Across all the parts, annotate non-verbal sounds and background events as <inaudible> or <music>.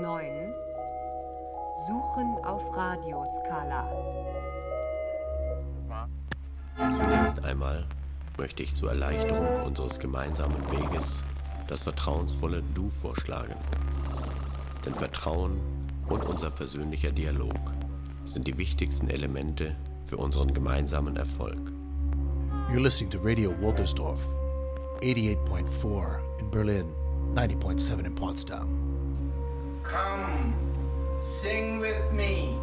9. Suchen auf Radioskala. Zunächst einmal möchte ich zur Erleichterung unseres gemeinsamen Weges das vertrauensvolle Du vorschlagen. Denn Vertrauen und unser persönlicher Dialog sind die wichtigsten Elemente für unseren gemeinsamen Erfolg. You're listening to Radio Woltersdorf, 88.4 in Berlin, 90.7 in Potsdam. Come, sing with me.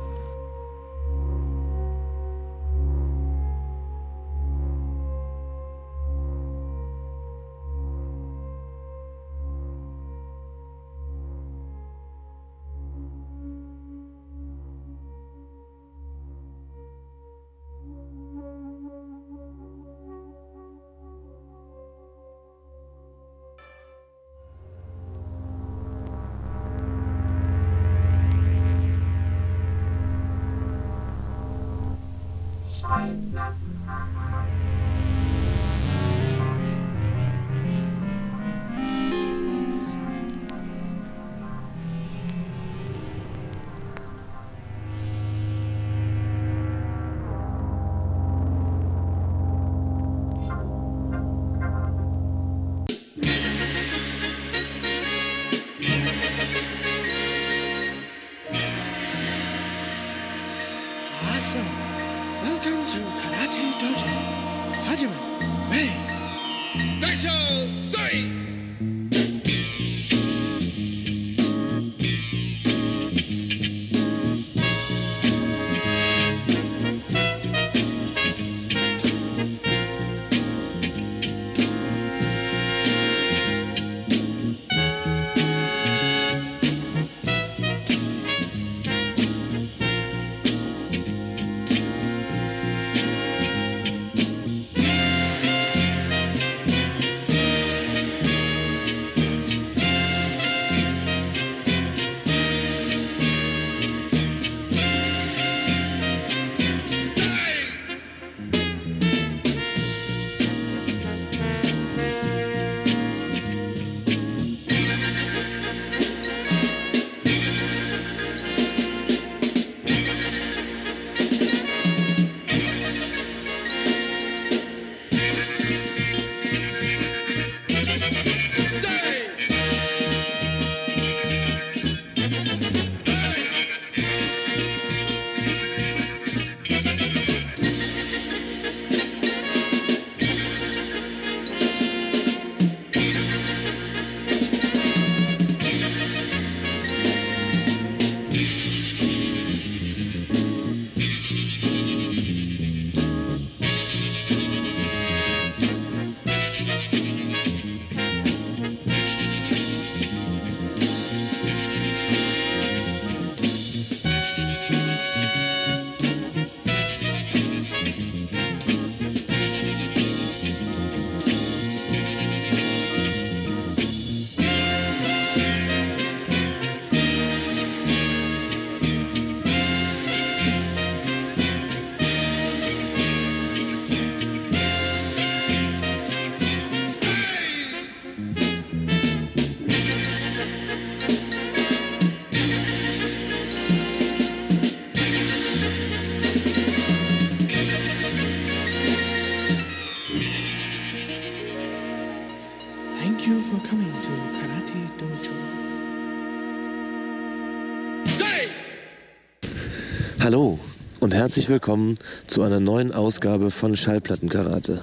Hallo und herzlich willkommen zu einer neuen Ausgabe von Schallplattenkarate.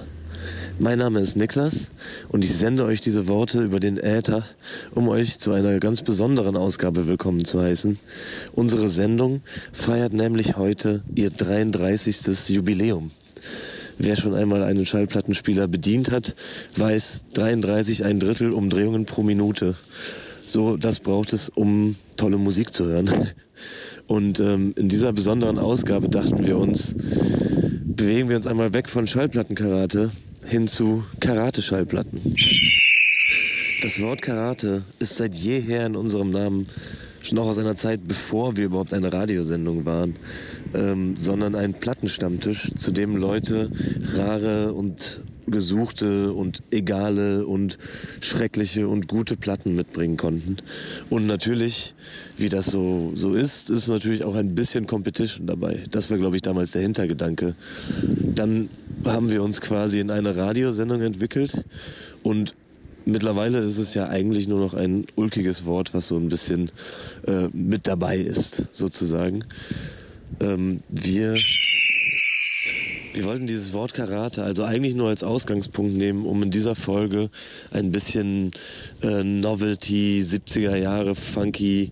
Mein Name ist Niklas und ich sende euch diese Worte über den Äther, um euch zu einer ganz besonderen Ausgabe willkommen zu heißen. Unsere Sendung feiert nämlich heute ihr 33. Jubiläum. Wer schon einmal einen Schallplattenspieler bedient hat, weiß 33 ein Drittel Umdrehungen pro Minute. So, das braucht es, um tolle Musik zu hören. Und ähm, in dieser besonderen Ausgabe dachten wir uns, bewegen wir uns einmal weg von Schallplattenkarate hin zu Karate-Schallplatten. Das Wort Karate ist seit jeher in unserem Namen schon auch aus einer Zeit, bevor wir überhaupt eine Radiosendung waren, ähm, sondern ein Plattenstammtisch, zu dem Leute rare und gesuchte und egale und schreckliche und gute Platten mitbringen konnten. Und natürlich, wie das so, so ist, ist natürlich auch ein bisschen Competition dabei. Das war, glaube ich, damals der Hintergedanke. Dann haben wir uns quasi in eine Radiosendung entwickelt und mittlerweile ist es ja eigentlich nur noch ein ulkiges Wort, was so ein bisschen äh, mit dabei ist, sozusagen. Ähm, wir wir wollten dieses Wort Karate also eigentlich nur als Ausgangspunkt nehmen, um in dieser Folge ein bisschen äh, Novelty, 70er Jahre funky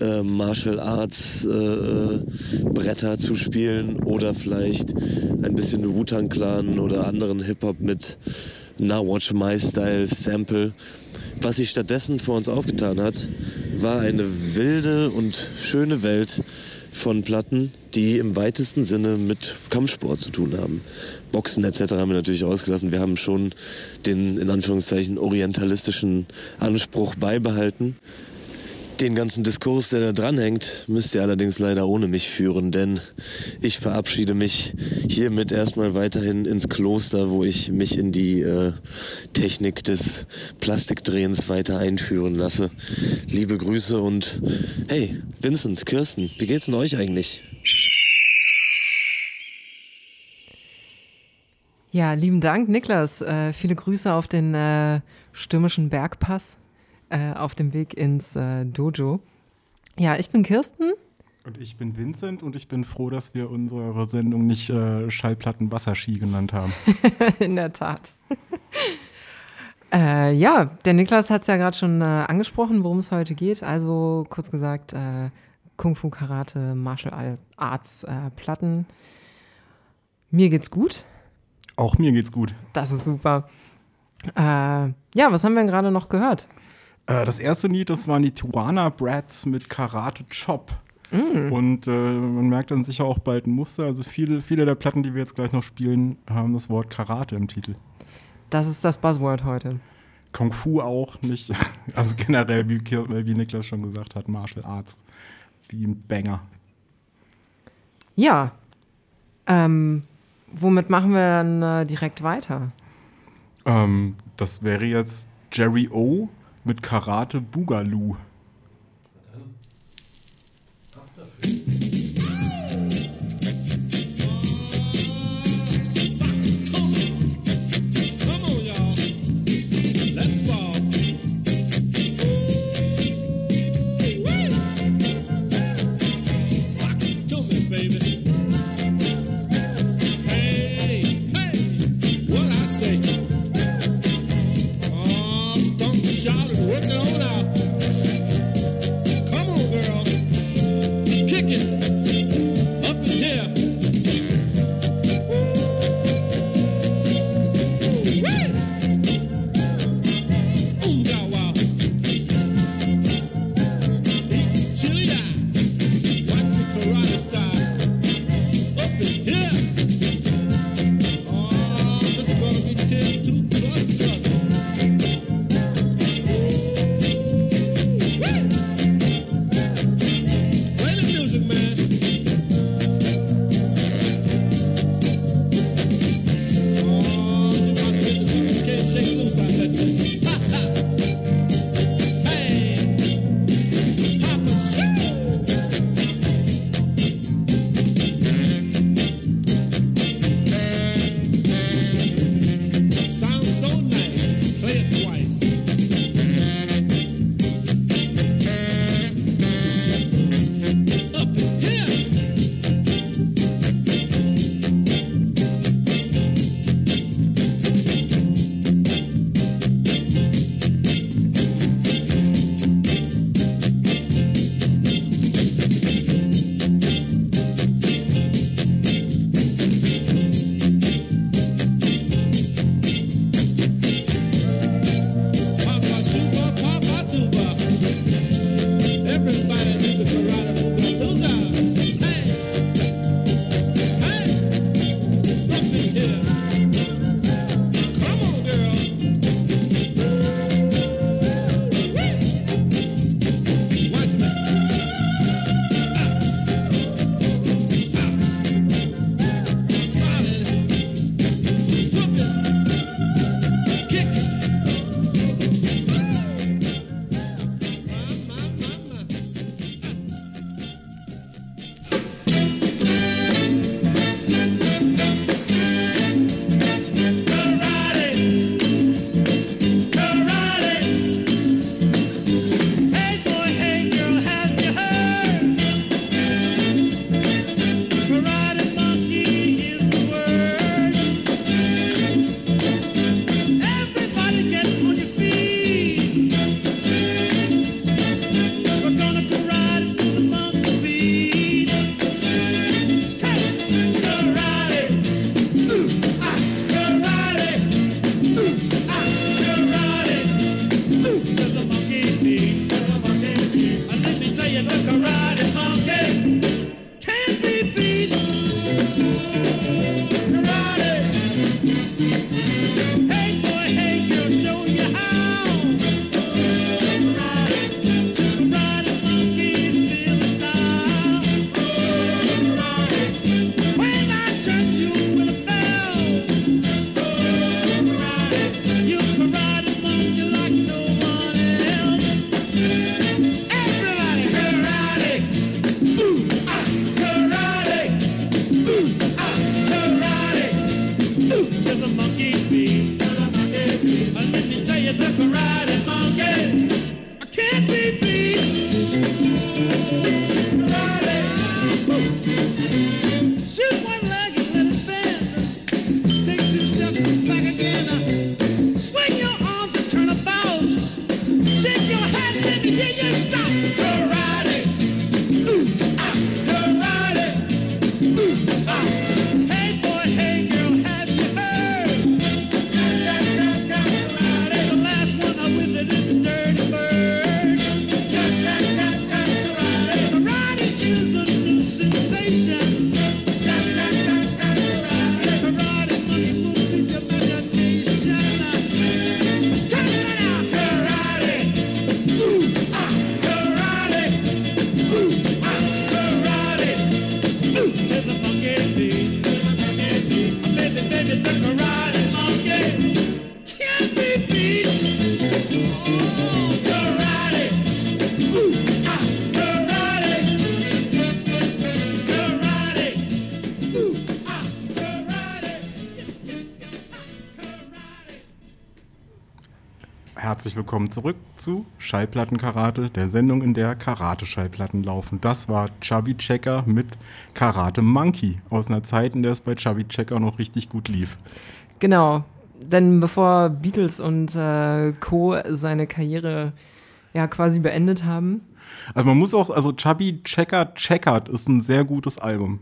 äh, Martial Arts äh, äh, Bretter zu spielen oder vielleicht ein bisschen Wu-Tang Clan oder anderen Hip-Hop mit Now Watch My Style Sample. Was sich stattdessen vor uns aufgetan hat, war eine wilde und schöne Welt, von Platten, die im weitesten Sinne mit Kampfsport zu tun haben. Boxen etc. haben wir natürlich ausgelassen. Wir haben schon den in Anführungszeichen orientalistischen Anspruch beibehalten. Den ganzen Diskurs, der da dranhängt, müsst ihr allerdings leider ohne mich führen, denn ich verabschiede mich hiermit erstmal weiterhin ins Kloster, wo ich mich in die äh, Technik des Plastikdrehens weiter einführen lasse. Liebe Grüße und hey, Vincent, Kirsten, wie geht's denn euch eigentlich? Ja, lieben Dank, Niklas. Äh, viele Grüße auf den äh, stürmischen Bergpass äh, auf dem Weg ins äh, Dojo. Ja, ich bin Kirsten. Und ich bin Vincent und ich bin froh, dass wir unsere Sendung nicht äh, Schallplatten Wasserski genannt haben. <laughs> In der Tat. <laughs> äh, ja, der Niklas hat es ja gerade schon äh, angesprochen, worum es heute geht. Also kurz gesagt, äh, Kung Fu, Karate, Martial Arts, äh, Platten. Mir geht's gut. Auch mir geht's gut. Das ist super. Äh, ja, was haben wir denn gerade noch gehört? Äh, das erste Lied, das waren die Tijuana Brats mit Karate Chop. Mm. Und äh, man merkt dann sicher auch bald ein Muster. Also viele, viele der Platten, die wir jetzt gleich noch spielen, haben das Wort Karate im Titel. Das ist das Buzzword heute. Kung Fu auch nicht. <laughs> Also generell, wie, wie Niklas schon gesagt hat, Martial Arts. Wie ein Banger. Ja. Ähm, womit machen wir dann äh, direkt weiter? Ähm, das wäre jetzt Jerry O mit Karate Boogaloo. Willkommen zurück zu Schallplattenkarate, der Sendung, in der Karate-Schallplatten laufen. Das war Chubby Checker mit Karate Monkey aus einer Zeit, in der es bei Chubby Checker noch richtig gut lief. Genau, denn bevor Beatles und äh, Co. seine Karriere ja quasi beendet haben. Also man muss auch, also Chubby Checker Checkert ist ein sehr gutes Album.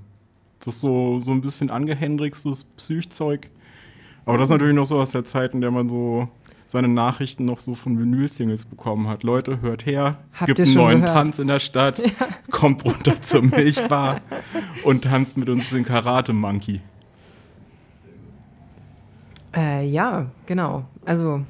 Das ist so, so ein bisschen angehendrixtes Psychzeug. Aber das ist natürlich noch so aus der Zeit, in der man so seine Nachrichten noch so von Vinyl-Singles bekommen hat. Leute, hört her, es Habt gibt einen neuen gehört? Tanz in der Stadt, kommt runter zur Milchbar und tanzt mit uns den Karate-Monkey. Äh, ja, genau. Also,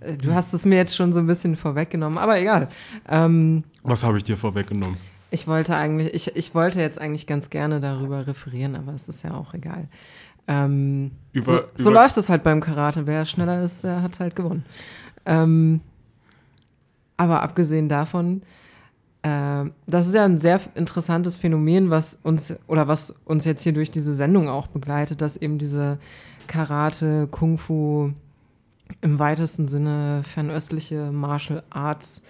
äh, du hast es mir jetzt schon so ein bisschen vorweggenommen, aber egal. Ähm, Was habe ich dir vorweggenommen? ich wollte eigentlich, ich, ich wollte jetzt eigentlich ganz gerne darüber referieren, aber es ist ja auch egal. Ähm, Über- so, so über- läuft es halt beim Karate. Wer schneller ist, der hat halt gewonnen. Ähm, aber abgesehen davon, äh, das ist ja ein sehr interessantes Phänomen, was uns oder was uns jetzt hier durch diese Sendung auch begleitet, dass eben diese Karate, Kung Fu im weitesten Sinne fernöstliche Martial Arts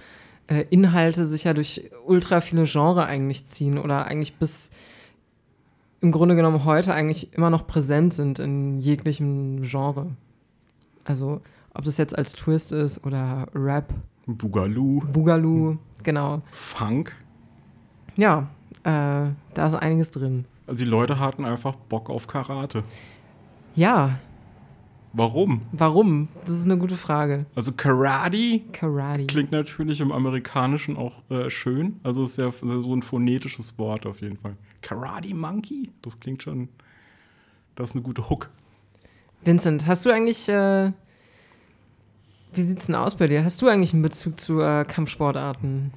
äh, Inhalte sich ja durch ultra viele Genre eigentlich ziehen oder eigentlich bis im Grunde genommen heute eigentlich immer noch präsent sind in jeglichem Genre. Also ob das jetzt als Twist ist oder Rap, Boogaloo, Boogaloo, genau. Funk. Ja, äh, da ist einiges drin. Also die Leute hatten einfach Bock auf Karate. Ja, Warum? warum? Das ist eine gute Frage. Also Karate Karate. klingt natürlich im Amerikanischen auch äh, schön. Also ist ja so ein phonetisches Wort auf jeden Fall. Karate Monkey, das klingt schon. Das ist eine gute Hook. Vincent, hast du eigentlich, äh, wie sieht's denn aus bei dir? Hast du eigentlich einen Bezug zu äh, Kampfsportarten?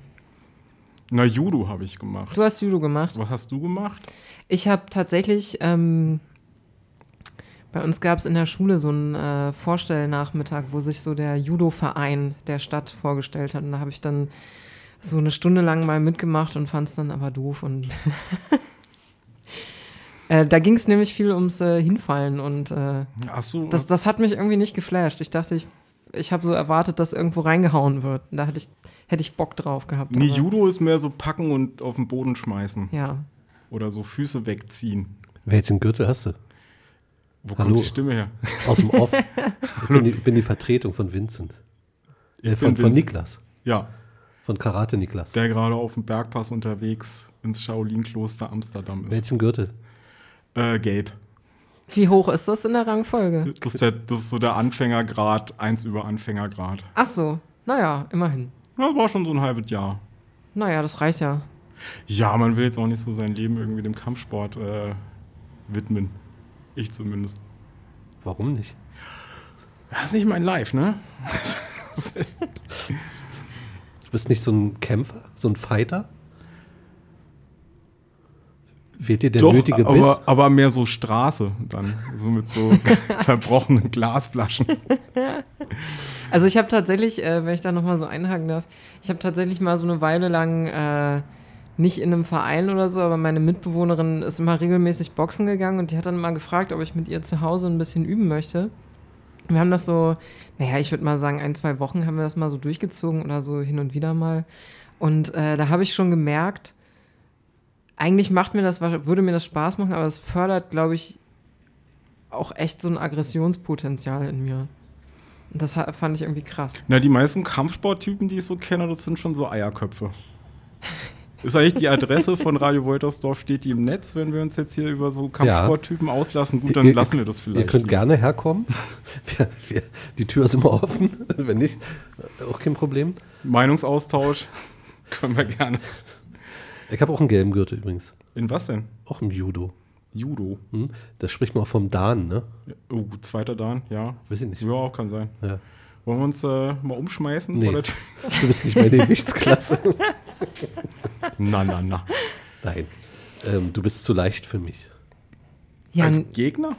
Na, Judo habe ich gemacht. Du hast Judo gemacht. Was hast du gemacht? Ich habe tatsächlich, ähm, bei uns gab es in der Schule so einen äh, Vorstellnachmittag, wo sich so der Judo-Verein der Stadt vorgestellt hat. Und da habe ich dann so eine Stunde lang mal mitgemacht und fand es dann aber doof. Und <laughs> äh, da ging es nämlich viel ums äh, Hinfallen und äh, Ach so. das, das hat mich irgendwie nicht geflasht. Ich dachte, ich, ich habe so erwartet, dass irgendwo reingehauen wird. Da hätte ich, hätte ich Bock drauf gehabt. nee, aber- Judo ist mehr so packen und auf den Boden schmeißen. Ja. Oder so Füße wegziehen. Welchen Gürtel hast du? Wo Hallo. kommt die Stimme her? Aus dem Off. <laughs> Ich bin die, bin die Vertretung von Vincent. Äh, von, von Vincent. Niklas. Ja, Von Karate Niklas. der gerade auf dem Bergpass unterwegs ins Shaolin-Kloster Amsterdam ist. Welchen Gürtel? Äh, gelb. Wie hoch ist das in der Rangfolge? Das ist, der, das ist so der Anfängergrad, eins über Anfängergrad. Ach so, naja, immerhin. Ja, war schon so ein halbes Jahr. Naja, das reicht ja. Ja, man will jetzt auch nicht so sein Leben irgendwie dem Kampfsport äh, widmen. Ich zumindest. Warum nicht? Das ist nicht mein Life, ne? <laughs> Du bist nicht so ein Kämpfer, so ein Fighter? Fehlt dir der Doch, nötige Biss? aber, aber mehr so Straße dann. So mit so <laughs> zerbrochenen Glasflaschen. <laughs> Also ich habe tatsächlich, äh, wenn ich da nochmal so einhaken darf, ich habe tatsächlich mal so eine Weile lang äh, nicht in einem Verein oder so, aber meine Mitbewohnerin ist immer regelmäßig Boxen gegangen und die hat dann mal gefragt, ob ich mit ihr zu Hause ein bisschen üben möchte. Wir haben das so, naja, ich würde mal sagen, ein, zwei Wochen haben wir das mal so durchgezogen oder so hin und wieder mal. Und äh, da habe ich schon gemerkt, eigentlich macht mir das, würde mir das Spaß machen, aber es fördert, glaube ich, auch echt so ein Aggressionspotenzial in mir. Und das fand ich irgendwie krass. Na, die meisten Kampfsporttypen, die ich so kenne, das sind schon so Eierköpfe. <laughs> Ist eigentlich die Adresse von Radio Woltersdorf, steht die im Netz, wenn wir uns jetzt hier über so Kampfsporttypen auslassen? Gut, dann Ihr- lassen wir das Ihr vielleicht. könnt gerne herkommen. <laughs> Wir, wir, die Tür ist immer offen. <laughs> Wenn nicht, auch kein Problem. Meinungsaustausch können wir gerne. Ich habe auch einen gelben Gürtel übrigens. In was denn? Auch im Judo. Judo. Hm? Das spricht man auch vom Dan, ne? Oh, zweiter Dan, ja. Weiß ich nicht. Ja, kann sein. Ja. Wollen wir uns äh, mal umschmeißen? Nee. der? Du bist nicht meine <laughs> Gewichtsklasse. Na, na, na. Nein. Ähm, du bist zu leicht für mich. Ja, Als Gegner?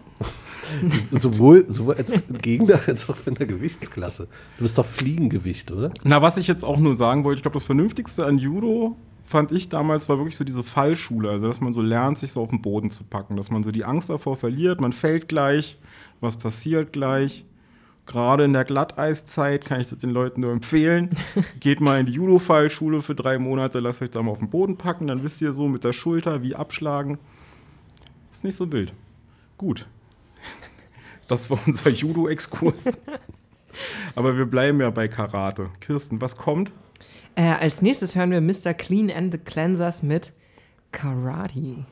<laughs> Sowohl, sowohl als Gegner als auch für eine Gewichtsklasse. Du bist doch Fliegengewicht, oder? Na, was ich jetzt auch nur sagen wollte, ich glaube, das Vernünftigste an Judo fand ich damals war wirklich so diese Fallschule, also dass man so lernt, sich so auf den Boden zu packen, dass man so die Angst davor verliert, man fällt gleich, was passiert gleich, Gerade in der Glatteiszeit kann ich das den Leuten nur empfehlen. <laughs> Geht mal in die Judo-Fallschule für drei Monate, lasst euch da mal auf den Boden packen, dann wisst ihr so mit der Schulter wie abschlagen. Ist nicht so wild. Gut. <laughs> Das war unser Judo-Exkurs. <laughs> Aber wir bleiben ja bei Karate. Kirsten, was kommt? Äh, als nächstes hören wir Mr. Clean and the Cleansers mit Karate.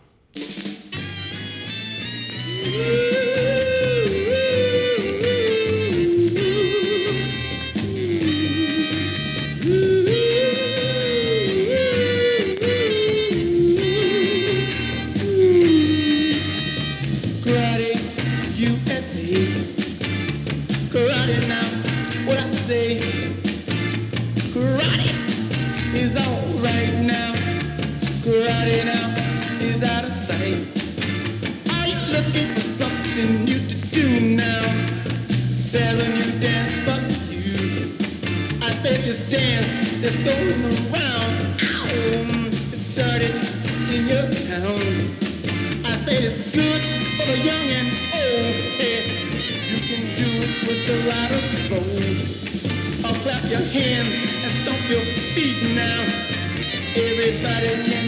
Karate, <laughs> going around. Ow, it started in your town. I said it's good for the young and old. Hey, you can do it with of soul. Clap your hands and stomp your feet now. Everybody can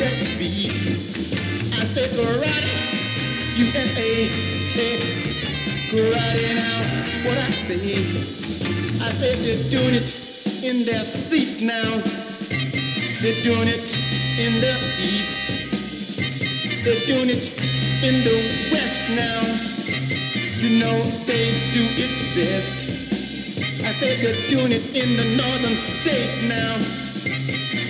that beat? I karate. Hey, karate now, what I say. I they're doing it in their seats now. They're doing it in the east. They're doing it in the West now. You know they do it best. I said they're doing it in the northern states now.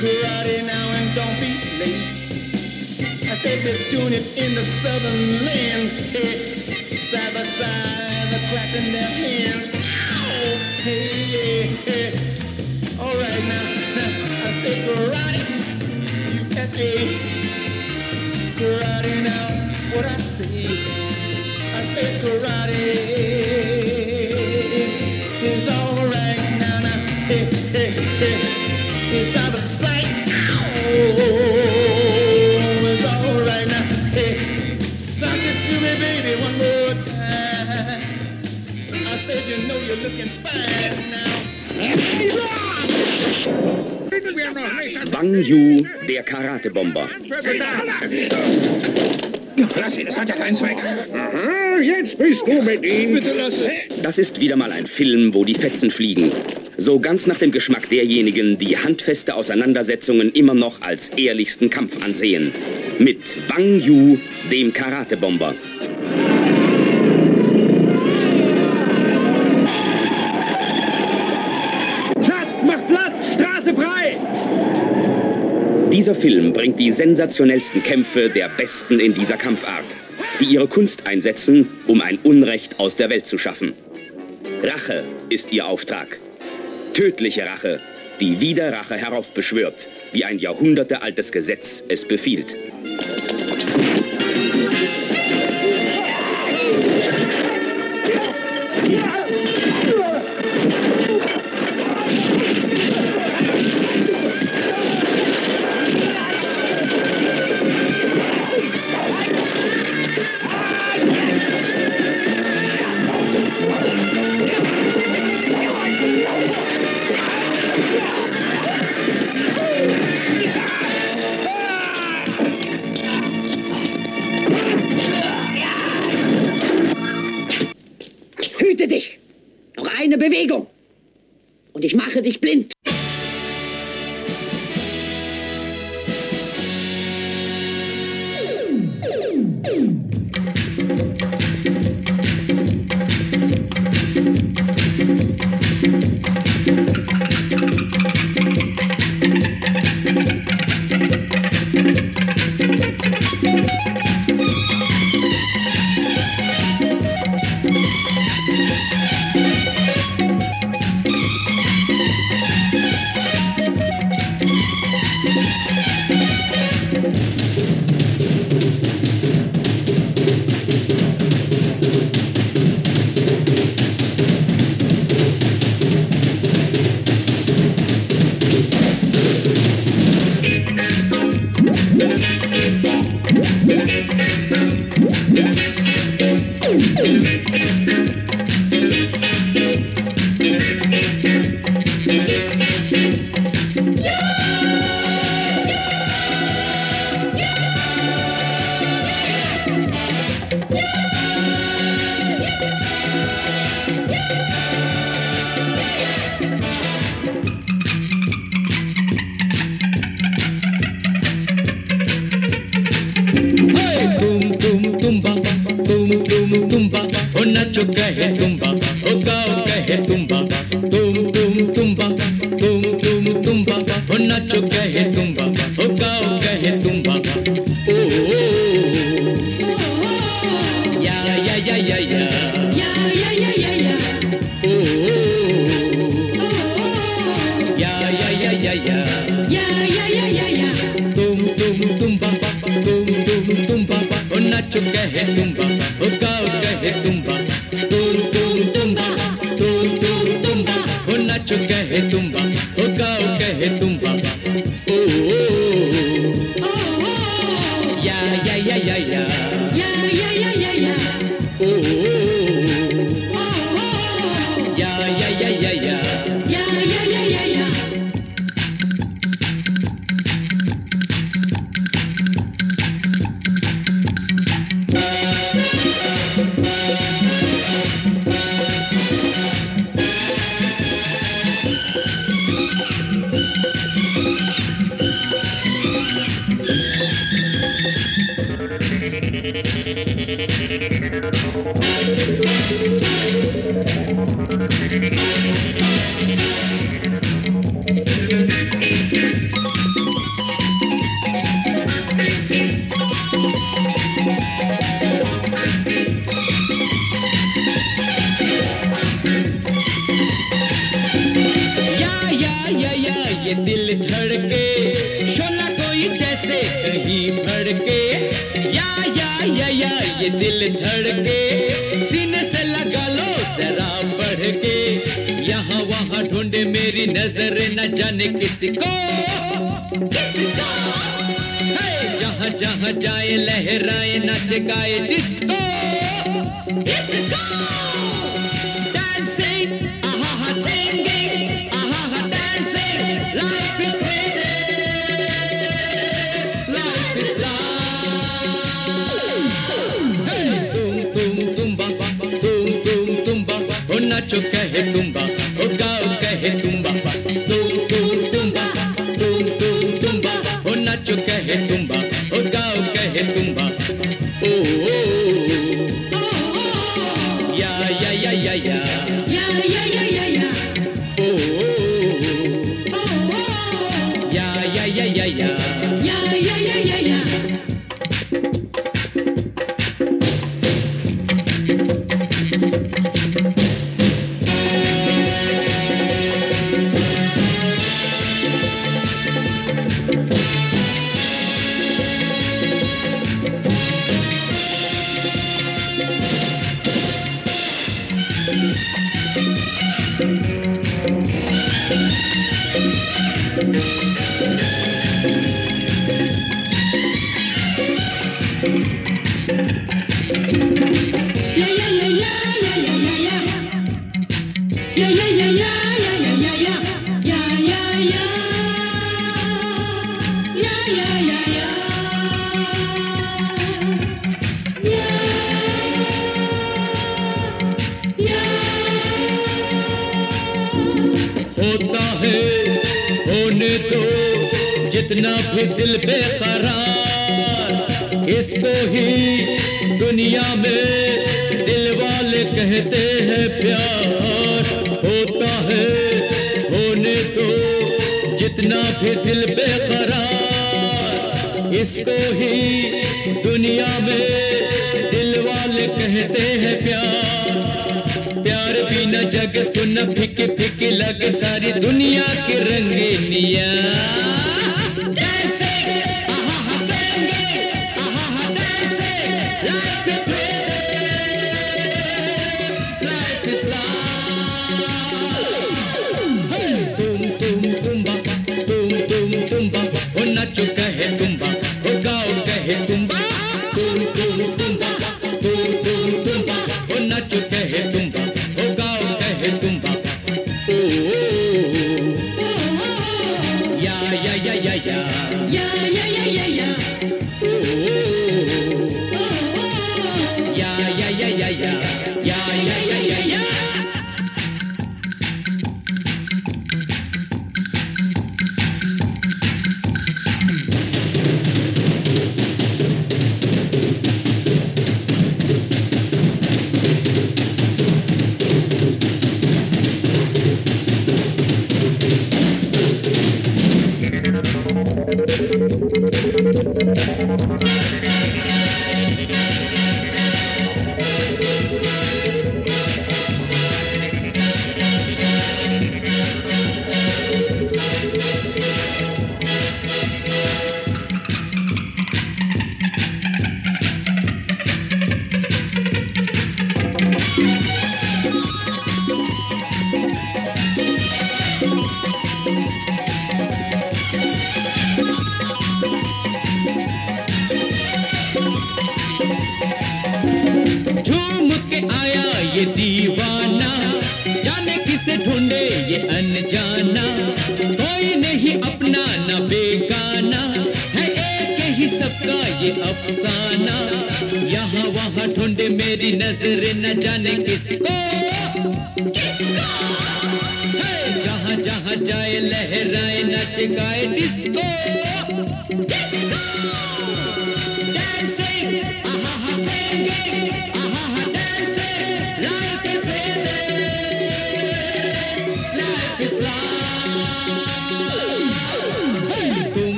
Karate now and don't be late. I said they're doing it in the southern land. Hey, side by side, clapping their hands. Ow! Hey, yeah, hey. All right now, now I said karate, USA karate now. What I say, I say karate is alright now. Now, hey, hey, hey, it's out of sight. Oh, it's alright now. Hey, suck it to me, baby, one more time. I said you know you're looking fine now. Wang Yu, der Karatebomber. Lass ihn, das hat ja keinen Zweck. Aha, jetzt bist du mit ihm. Bitte lass es. Das ist wieder mal ein Film, wo die Fetzen fliegen. So ganz nach dem Geschmack derjenigen, die handfeste Auseinandersetzungen immer noch als ehrlichsten Kampf ansehen. Mit Wang Yu, dem Karatebomber. Dieser Film bringt die sensationellsten Kämpfe der Besten in dieser Kampfart, die ihre Kunst einsetzen, um ein Unrecht aus der Welt zu schaffen. Rache ist ihr Auftrag. Tödliche Rache, die wieder Rache heraufbeschwört, wie ein jahrhundertealtes Gesetz es befiehlt. Dich! Noch eine Bewegung! Und ich mache dich blind! तो जितना भी दिल बेकरार, इसको ही दुनिया में दिल वाले कहते हैं प्यार। होता है होने तो जितना भी दिल बेकरार जिसको ही दुनिया में दिल वाले कहते हैं प्यार। प्यार बिना जग सुन फिक फिक लग सारी दुनिया के रंगीनिया। जैसे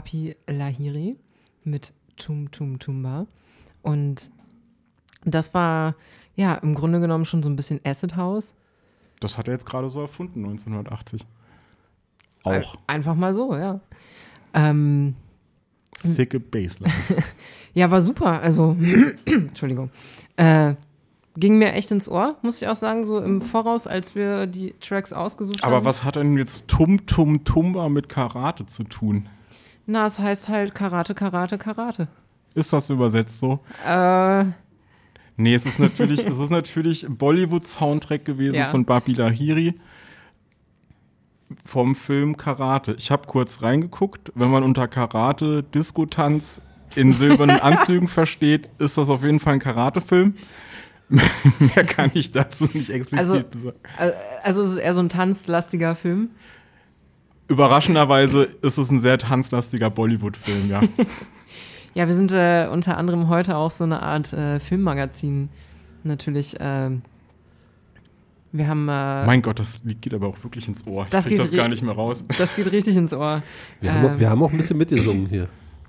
Bapi Lahiri mit Tum Tum Tumba. Und das war ja im Grunde genommen schon so ein bisschen Acid House. Das hat er jetzt gerade so erfunden, 1980. Auch. Ein- Einfach mal so, ja. Ähm, Sicke Baselines. <laughs> ja, war super. Also, <clears throat> Entschuldigung. Äh, ging mir echt ins Ohr, muss ich auch sagen, so im Voraus, als wir die Tracks ausgesucht haben. Aber was hat denn jetzt Tum Tum Tumba mit Karate zu tun? Na, es heißt halt Karate, Karate, Karate. Ist das übersetzt so? Äh, Nee, es ist natürlich, es ist natürlich Bollywood-Soundtrack gewesen Ja. von Babi Lahiri vom Film Karate. Ich habe kurz reingeguckt. Wenn man unter Karate Disco-Tanz in silbernen <laughs> Anzügen versteht, ist das auf jeden Fall ein Karate-Film. <laughs> Mehr kann ich dazu nicht explizit also, sagen. äh, also es ist eher so ein tanzlastiger Film. Überraschenderweise ist es ein sehr tanzlastiger Bollywood-Film, ja. <laughs> Ja, wir sind äh, unter anderem heute auch so eine Art äh, Filmmagazin. Natürlich. ähm, wir haben. Äh, mein Gott, das geht aber auch wirklich ins Ohr. Ich das krieg geht das gar nicht mehr raus. Das geht richtig ins Ohr. Wir, haben, auch- Ähm, wir haben auch ein bisschen mitgesungen hier.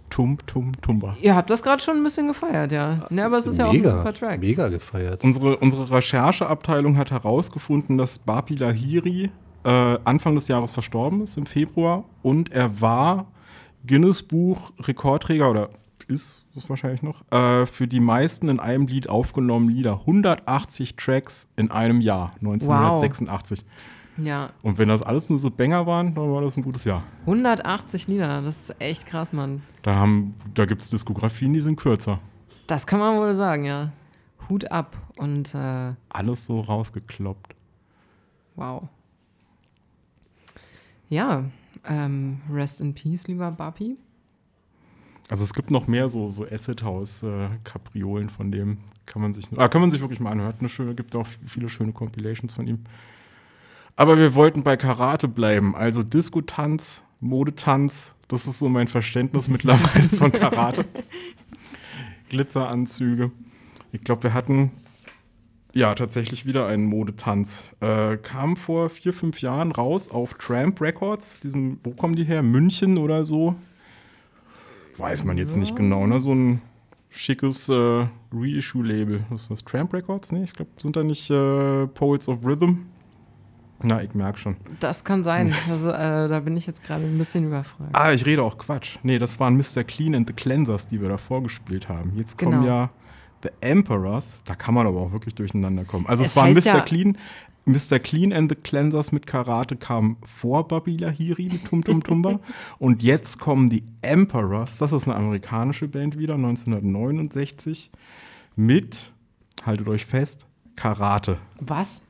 Tum, tum, tumba. Ihr habt das gerade schon ein bisschen gefeiert, ja. Ne, aber es ist ja auch ein Mega, super Track. mega gefeiert. Unsere, unsere Rechercheabteilung hat herausgefunden, dass Bapi Lahiri äh, Anfang des Jahres verstorben ist, im Februar. Und er war Guinness Buch Rekordträger oder ist es wahrscheinlich noch, äh, für die meisten in einem Lied aufgenommenen Lieder. 180 Tracks in einem Jahr, 1986. Ja. Und wenn das alles nur so Banger waren, dann war das ein gutes Jahr. 180 Lieder, das ist echt krass, Mann. Da, haben- da gibt es Diskografien, die sind kürzer. Das kann man wohl sagen, ja. Hut ab und äh, Alles so rausgekloppt. wow. Ja, ähm, rest in peace, lieber Bapi. Also es gibt noch mehr so, so Acid House äh, von dem. Kann man sich, ah, kann man sich wirklich mal anhören. Eine schöne, gibt auch viele schöne Compilations von ihm. Aber wir wollten bei Karate bleiben. Also Disco-Tanz, Modetanz. Das ist so mein Verständnis <laughs> mittlerweile von Karate. Glitzeranzüge. Ich glaube, wir hatten ja tatsächlich wieder einen Modetanz. Äh, kam vor vier, fünf Jahren raus auf Tramp Records. Diesem, wo kommen die her? München oder so? Weiß man jetzt nicht genau, ne? So ein schickes äh, Reissue-Label. Was ist das? Tramp Records? Nee, ich glaube, sind da nicht äh, Poets of Rhythm? Na, ich merke schon. Das kann sein. <laughs> Also, äh, da bin ich jetzt gerade ein bisschen überfragt. Ah, ich rede auch Quatsch. Nee, das waren Mr. Clean and the Cleansers, die wir da vorgespielt haben. Jetzt kommen Genau. ja The Emperors, da kann man aber auch wirklich durcheinander kommen. Also es, es war Mr. Ja Clean, Mr. Clean and the Cleansers mit Karate kam vor Babila Hiri mit Tum Tum Tumba. <laughs> und jetzt kommen die Emperors, das ist eine amerikanische Band wieder, 1969, mit, haltet euch fest, Karate. Was?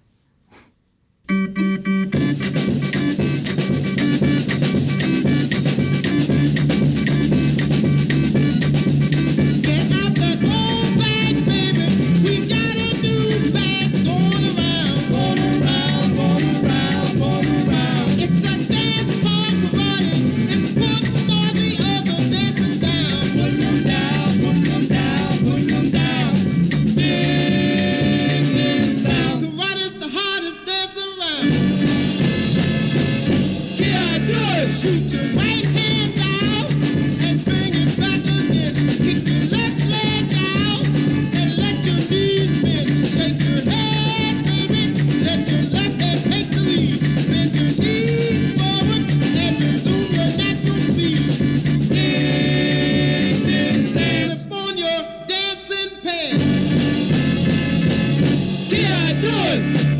Hey!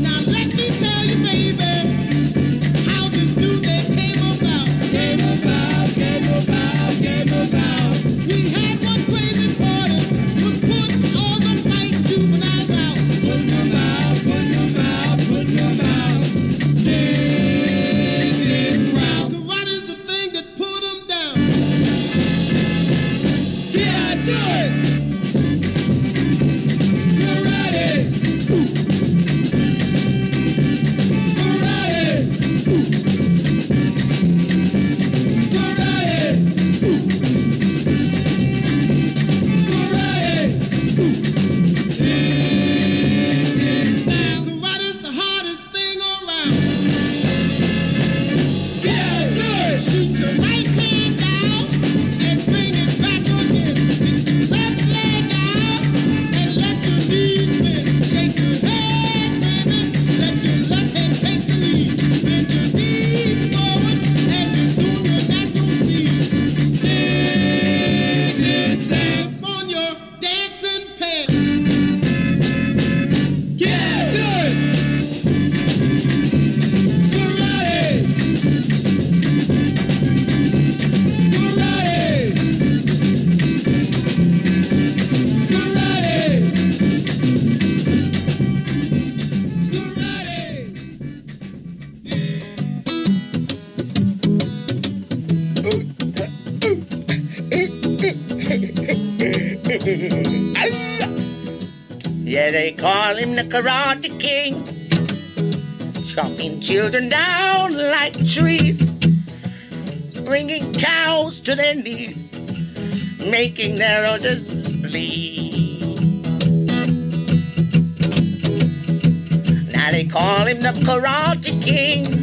they call him the Karate King. Chopping children down like trees, bringing cows to their knees, making their orders bleed. Now they call him the Karate King.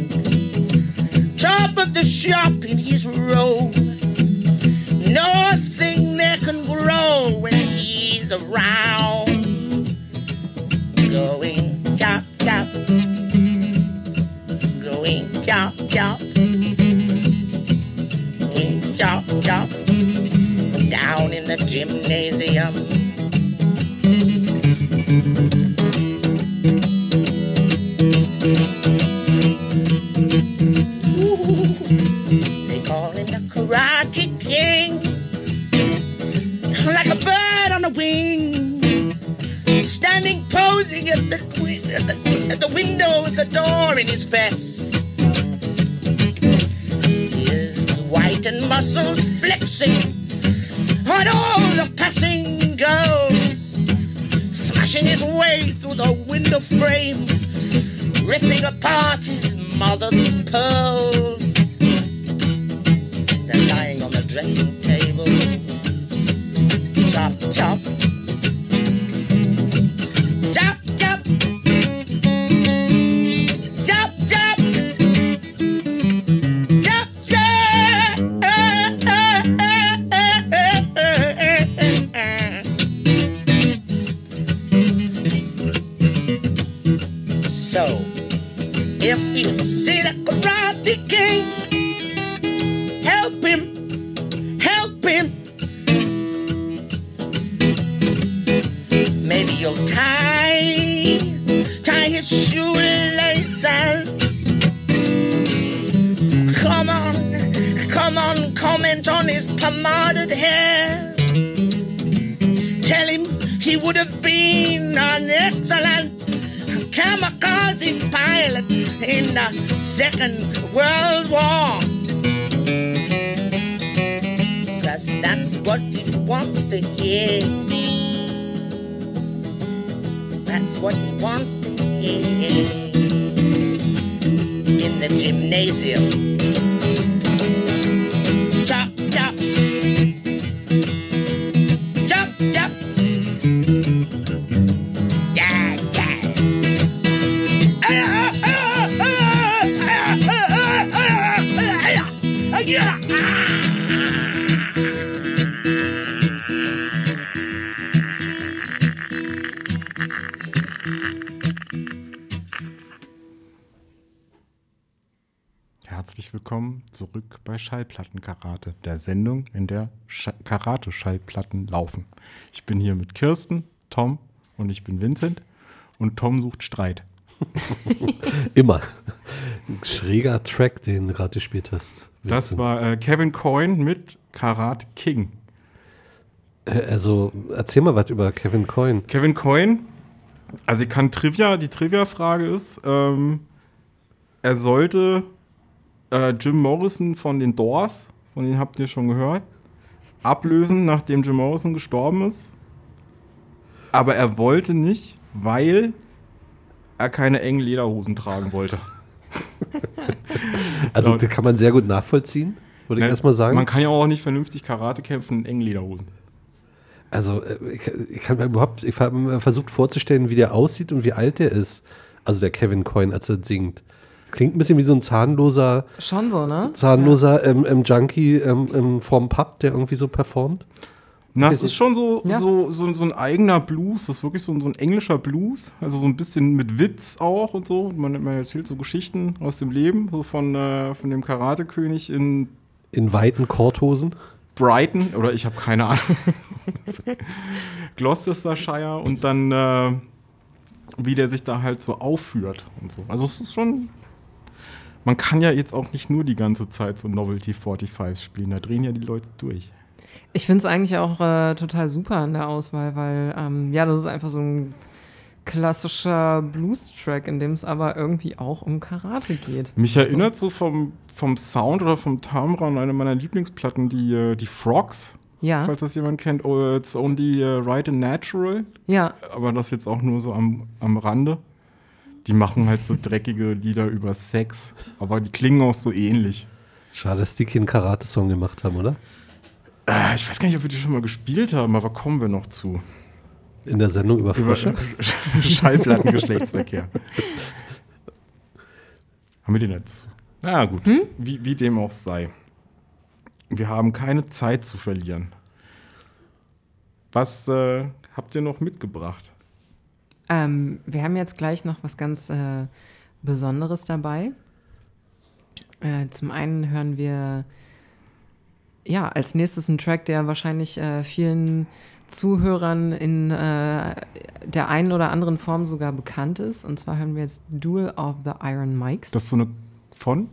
Tell him he would have been an excellent kamikaze pilot in the Second World War. Cause that's what he wants to hear. That's what he wants to hear. In the gymnasium. Herzlich willkommen zurück bei Schallplattenkarate, der Sendung, in der Sch Karate-Schallplatten laufen. Ich bin hier mit Kirsten, Tom und ich bin Vincent und Tom sucht Streit. <laughs> Immer. Ein schräger Track, den du gerade gespielt hast. Das war äh, Kevin Coyne mit Karate King. Äh, Also, erzähl mal was über Kevin Coyne. Kevin Coyne, also ich kann Trivia, die Trivia-Frage ist, ähm, er sollte äh, Jim Morrison von den Doors, von denen habt ihr schon gehört, ablösen, nachdem Jim Morrison gestorben ist. Aber er wollte nicht, weil er keine engen Lederhosen tragen wollte. <laughs> Also, das kann man sehr gut nachvollziehen, würde ich Ne, erstmal sagen. Man kann ja auch nicht vernünftig Karate kämpfen in engen Lederhosen. Also, äh, ich, ich habe mir überhaupt, ich habe versucht vorzustellen, wie der aussieht und wie alt der ist. Also der Kevin Coyne, als er singt. Klingt ein bisschen wie so ein zahnloser, Schon so, ne? zahnloser ähm, ähm, Junkie ähm, ähm, vom Pub, der irgendwie so performt. Na, es ist schon so, Ja. so, so, so ein eigener Blues. Das ist wirklich so, ein- so ein englischer Blues. Also so ein bisschen mit Witz auch und so. Man, man erzählt so Geschichten aus dem Leben, so von, äh, von dem Karatekönig in In weiten Korthosen. Brighton. Oder ich habe keine Ahnung. <laughs> Gloucestershire. Und dann, äh, wie der sich da halt so aufführt und so. Also es ist schon. Man kann ja jetzt auch nicht nur die ganze Zeit so Novelty 45 spielen. Da drehen ja die Leute durch. Ich finde es eigentlich auch äh, total super in der Auswahl, weil ähm, ja, das ist einfach so ein klassischer Blues-Track, in dem es aber irgendwie auch um Karate geht. Mich erinnert so vom, vom Sound oder vom Timbre an eine meiner Lieblingsplatten, die, äh, die Frogs. Ja. Falls das jemand kennt. Oh, it's only uh, right and natural. Ja. Aber das jetzt auch nur so am, am Rande. Die machen halt so dreckige Lieder über Sex. Aber die klingen auch so ähnlich. Schade, dass die keinen Karate-Song gemacht haben, oder? Äh, ich weiß gar nicht, ob wir die schon mal gespielt haben, aber kommen wir noch zu. In der Sendung über Frösche? <laughs> Schallplattengeschlechtsverkehr. haben wir den jetzt? Na gut, wie, wie dem auch sei. Wir haben keine Zeit zu verlieren. Was äh, habt ihr noch mitgebracht? Ähm, wir haben jetzt gleich noch was ganz äh, Besonderes dabei. Äh, zum einen hören wir ja als nächstes einen Track, der wahrscheinlich äh, vielen Zuhörern in äh, der einen oder anderen Form sogar bekannt ist. Und zwar hören wir jetzt Duel of the Iron Mikes Das ist so eine von?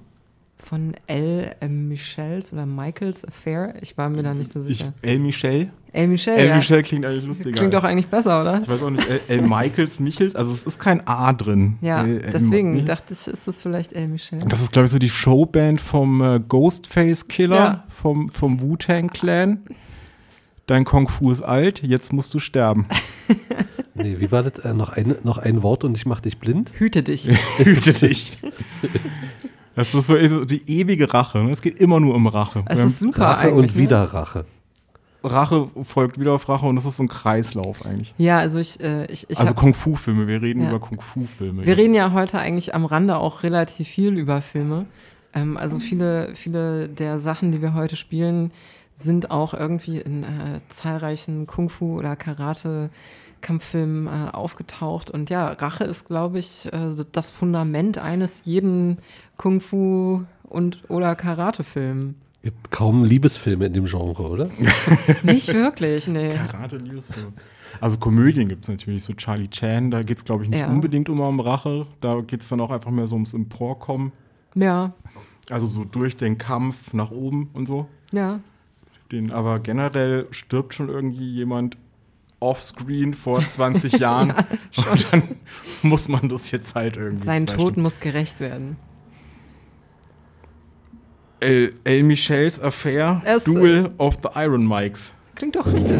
von L. Michels oder Michaels Affair. Ich war mir da nicht so Ich, sicher. El Michel? El Michel, El ja. Michel klingt eigentlich <laughs> lustiger. Klingt doch eigentlich besser, oder? Ich weiß auch nicht, El, El Michaels, Michels, also es ist kein A drin. Ja, El- El- deswegen nee. dachte ich, ist das vielleicht El Michel. Das ist, glaube ich, so die Showband vom äh, Ghostface Killer, Ja. vom, vom Wu-Tang Clan. Dein Kung Fu ist alt, jetzt musst du sterben. <laughs> Nee, wie war das? Äh, noch, ein, noch ein Wort und ich mach dich blind? Hüte dich. <laughs> Hüte dich. Das ist so die ewige Rache. ne? Es geht immer nur um Rache. Es ist super Rache und ne? wieder Rache. Rache folgt wieder auf Rache und das ist so ein Kreislauf eigentlich. Ja, also ich, äh, ich, ich also hab- Kung Fu Filme, wir reden Ja. über Kung Fu Filme. Wir reden ja heute eigentlich am Rande auch relativ viel über Filme. Ähm, also viele, viele der Sachen, die wir heute spielen, sind auch irgendwie in äh, zahlreichen Kung-Fu- oder Karate-Kampffilmen äh, aufgetaucht. Und ja, Rache ist, glaube ich, äh, das Fundament eines jeden Kung-Fu- und oder Karate-Films. Gibt kaum Liebesfilme in dem Genre, oder? <laughs> Nicht wirklich, nee. Karate Liebesfilme. Also Komödien gibt es natürlich, so Charlie Chan, da geht es, glaube ich, nicht Ja. unbedingt immer um Rache. Da geht es dann auch einfach mehr so ums Emporkommen. Ja, Also so durch den Kampf nach oben und so. ja. Den, aber generell stirbt schon irgendwie jemand offscreen vor 20 <laughs> Jahren. und dann muss man das jetzt halt irgendwie. Sein Tod muss gerecht werden. El, El Michels Affair, Es, Duel of the Iron Mikes. Klingt doch richtig.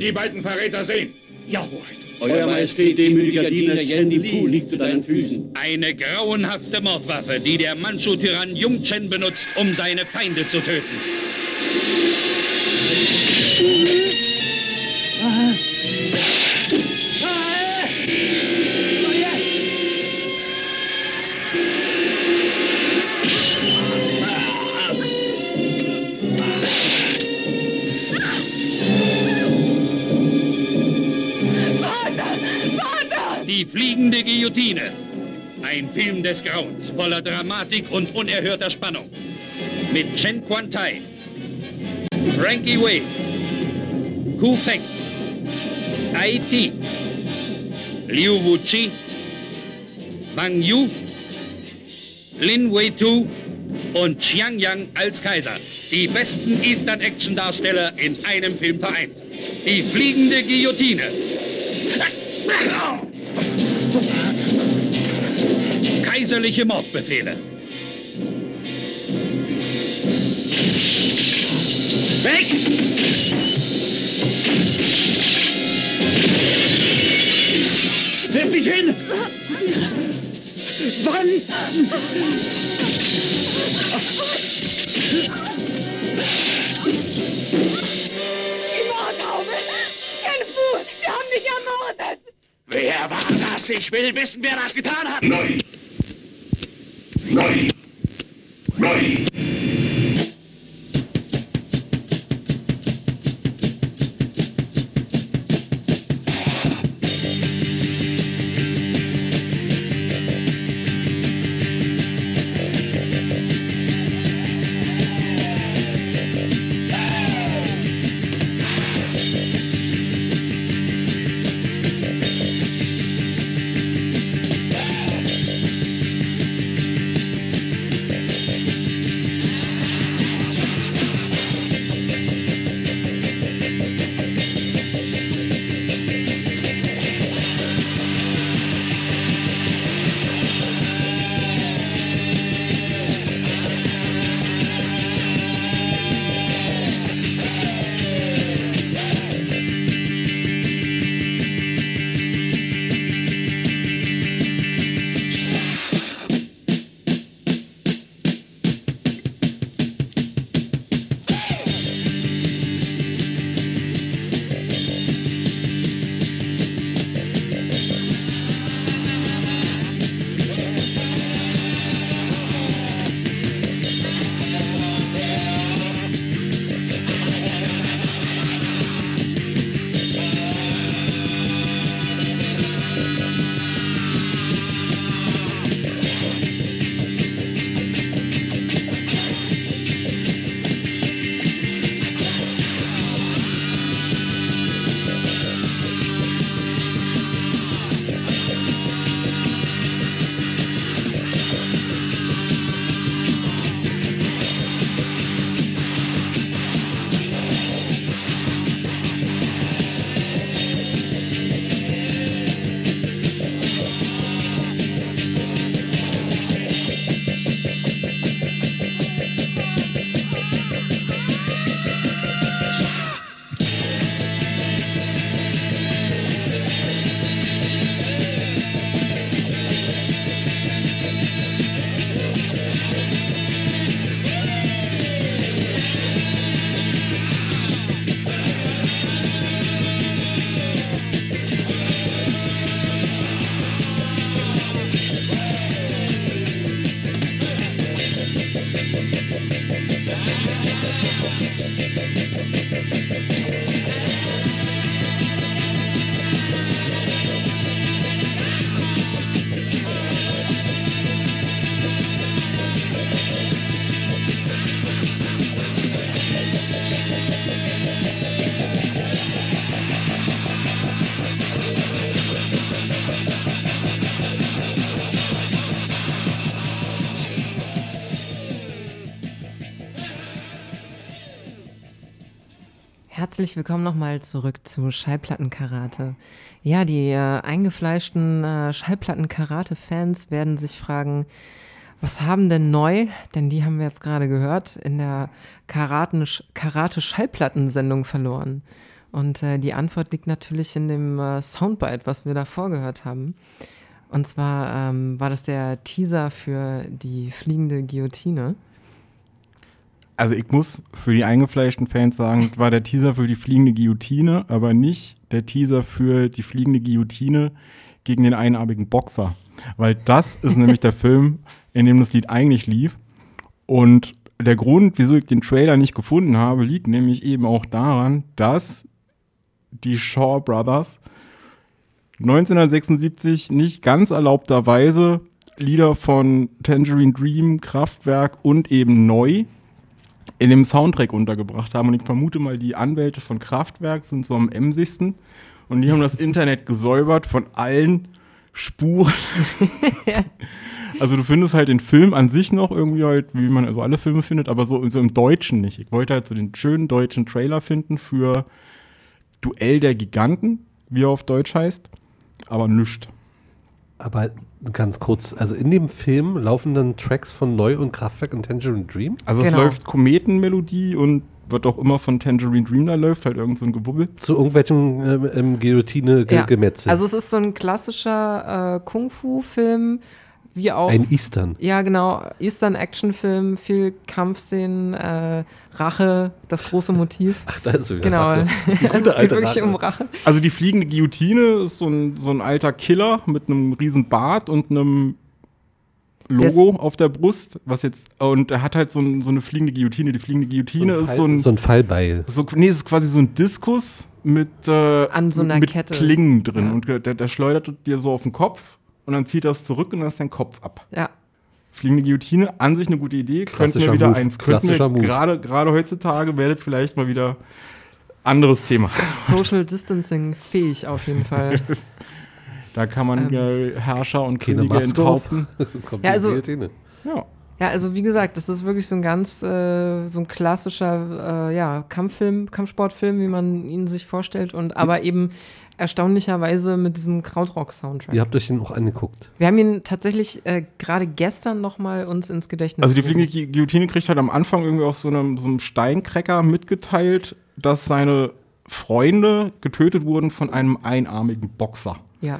Die beiden Verräter sehen. Ja, Hoheit. Euer Majestät, demütiger Diener Yen Pu liegt zu deinen Füßen. Eine grauenhafte Mordwaffe, die der Mandschu-Tyrann Jung Chen benutzt, um seine Feinde zu töten. Fliegende Guillotine. Ein Film des Grauens, voller Dramatik und unerhörter Spannung. Mit Chen Quan Tai, Frankie Wei, Ku Feng, Ai Ti, Liu Wuchi, Wang Yu, Lin Wei Tu und Xiang Yang als Kaiser. Die besten Eastern-Action-Darsteller in einem Film vereint. Die fliegende Guillotine. Kaiserliche Mordbefehle. Weg! Wirf mich hin! Wann? Die Mordhaube! Kenfu! Sie haben mich ermordet! Wer war das? Ich will wissen, wer das getan hat. Nein. Nein. Nein. Herzlich willkommen nochmal zurück zu Schallplattenkarate. Ja, die äh, eingefleischten äh, Schallplattenkarate-Fans werden sich fragen, was haben denn neu, denn die haben wir jetzt gerade gehört, in der Karate-Schallplattensendung verloren. Und äh, die Antwort liegt natürlich in dem äh, Soundbite, was wir da vorgehört haben. Und zwar ähm, war das der Teaser für die fliegende Guillotine. Also ich muss für die eingefleischten Fans sagen, war der Teaser für die fliegende Guillotine, aber nicht der Teaser für die fliegende Guillotine gegen den einarmigen Boxer. Weil das ist nämlich der <laughs> Film, in dem das Lied eigentlich lief. Und der Grund, wieso ich den Trailer nicht gefunden habe, liegt nämlich eben auch daran, dass die Shaw Brothers 1976 nicht ganz erlaubterweise Lieder von Tangerine Dream, Kraftwerk und eben neu in dem Soundtrack untergebracht haben. Und ich vermute mal, die Anwälte von Kraftwerk sind so am emsigsten. Und die haben das Internet gesäubert von allen Spuren. <laughs> Also du findest halt den Film an sich noch irgendwie halt, wie man also alle Filme findet, aber so, so im Deutschen nicht. Ich wollte halt so den schönen deutschen Trailer finden für Duell der Giganten, wie er auf Deutsch heißt, aber nüscht. Aber ganz kurz, also in dem Film laufen dann Tracks von Neu und Kraftwerk und Tangerine Dream? Also es läuft Kometenmelodie und wird auch immer von Tangerine Dream da läuft, halt irgend so ein Gewubbel. Zu irgendwelchen ähm, ähm, Guillotine-Gemetzel. Ja. Also es ist so ein klassischer äh, Kung-Fu-Film, wie auch. Ein Eastern. Ja, genau. Eastern-Action-Film, viel Kampfszenen, äh, Rache, das große Motiv. <laughs> Ach, da ist so wieder Genau. Rache. <laughs> Die gute es geht wirklich Rache. um Rache. Also die fliegende Guillotine ist so ein, so ein alter Killer mit einem riesen Bart und einem Logo auf der Brust, was jetzt, und er hat halt so, ein, so eine fliegende Guillotine. Die fliegende Guillotine So ist Fall- so ein, so ein Fallbeil. So, nee, es ist quasi so ein Diskus mit, äh, An so einer mit Kette. Klingen drin. Ja. Und der, der schleudert dir so auf den Kopf und dann zieht er es zurück und dann ist dein Kopf ab. Ja. Fliegende Guillotine, an sich eine gute Idee. Könnten Klassischer wir wieder Move. ein, Klassischer wir Move. gerade, gerade heutzutage werdet vielleicht mal wieder anderes Thema. <laughs> Social Distancing fähig auf jeden Fall. <laughs> Da kann man Ähm. ja Herrscher und Könige enthaupten. <laughs> Kommt Ja, die also- Guillotine. Ja. Ja, also wie gesagt, das ist wirklich so ein ganz, äh, so ein klassischer, äh, ja, Kampffilm, Kampfsportfilm, wie man ihn sich vorstellt und aber eben erstaunlicherweise mit diesem Krautrock-Soundtrack. Ihr habt euch den auch angeguckt. Wir haben ihn tatsächlich äh, gerade gestern noch mal uns ins Gedächtnis Also die fliegende Gu- Guillotine kriegt halt am Anfang irgendwie auf so einem, so einem Steinkrecker mitgeteilt, dass seine Freunde getötet wurden von einem einarmigen Boxer. Ja.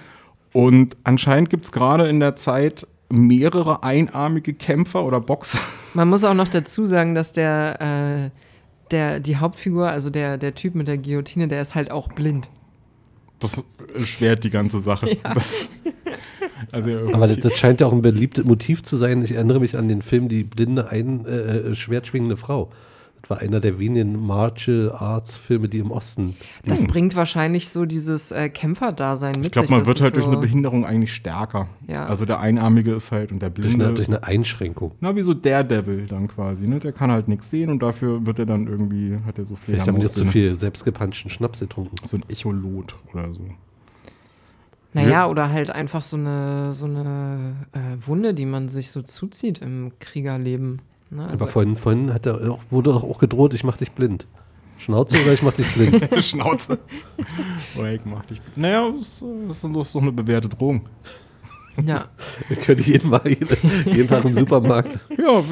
Und anscheinend gibt es gerade in der Zeit mehrere einarmige Kämpfer oder Boxer. Man muss auch noch dazu sagen, dass der, äh, der, die Hauptfigur, also der, der Typ mit der Guillotine, der ist halt auch blind. Das erschwert die ganze Sache. Ja. Das, also Aber das, das scheint ja auch ein beliebtes Motiv zu sein. Ich erinnere mich an den Film Die blinde, ein, äh, schwertschwingende Frau. Das war einer der wenigen Martial Arts Filme, die im Osten. Das liegen. bringt wahrscheinlich so dieses äh, Kämpferdasein mit ich glaube, man wird halt durch so, eine Behinderung eigentlich stärker. Ja. Also der Einarmige ist halt und der Durch Blinde. eine, durch eine Einschränkung. Na, wie so Daredevil dann quasi, ne? Der kann halt nichts sehen und dafür wird er dann irgendwie, hat er so viel Vielleicht haben die jetzt zu viel selbstgepanschten Schnaps getrunken. So ein Echolot oder so. Naja, oder halt einfach so eine, so eine äh, Wunde, die man sich so zuzieht im Kriegerleben. Ne? Also, Aber vorhin, vorhin hat er auch, wurde doch auch gedroht, ich mach dich blind. Schnauze oder ich mach dich blind? <laughs> <laughs> Schnauze. Oder ich mach dich. Naja, das ist, das ist doch eine bewährte Drohung. Ja. <laughs> Ich könnte jeden, Mal, jeden, jeden Tag im Supermarkt. Ja,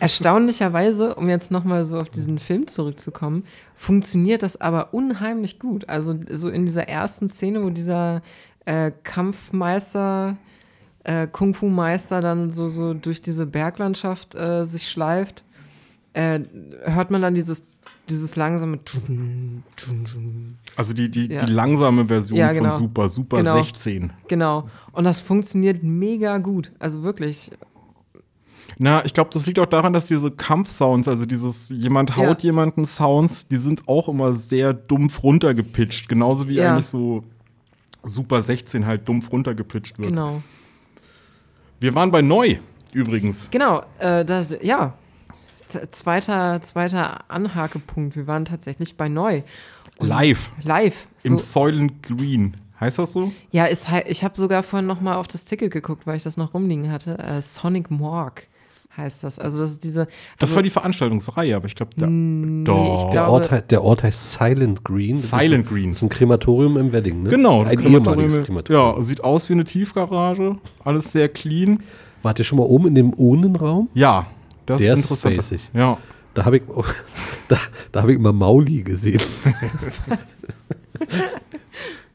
Erstaunlicherweise, um jetzt nochmal so auf diesen Film zurückzukommen, funktioniert das aber unheimlich gut. Also so in dieser ersten Szene, wo dieser äh, Kampfmeister, äh, Kung-Fu-Meister dann so, so durch diese Berglandschaft äh, sich schleift, äh, hört man dann dieses, dieses langsame. Also die, die, Ja. die langsame Version Ja, genau. von Super, Super Genau. 16. Genau. Und das funktioniert mega gut. Also wirklich. Na, ich glaube, das liegt auch daran, dass diese Kampfsounds, also dieses jemand haut Ja. jemanden Sounds, die sind auch immer sehr dumpf runtergepitcht. Genauso wie Ja. eigentlich so Super 16 halt dumpf runtergepitcht wird. Genau. Wir waren bei Neu übrigens. Genau, äh, das, ja. T- Zweiter, zweiter Anhakepunkt. Wir waren tatsächlich bei Neu. Und Live. Live. Im So, Soylent Green. Heißt das so? ja, ist, ich habe sogar vorhin noch mal auf das Ticket geguckt, weil ich das noch rumliegen hatte. Äh, Sonic Morgue heißt das. Also das ist diese. Das also, war die Veranstaltungsreihe, aber ich glaube, da. Nee, doch. ich Der glaube- Ort, heißt, der Ort heißt Silent Green. Das Silent ist, Green. Das ist ein Krematorium im Wedding, ne? Genau, das ein Krematorium, ehemaliges Krematorium. Ja, sieht aus wie eine Tiefgarage, alles sehr clean. Wart ihr schon mal oben in dem Urnenraum? Ja, das Der ist interessant. spacig. Ja. Da habe ich, <laughs> da, da hab ich immer Mauli gesehen. <laughs> <laughs>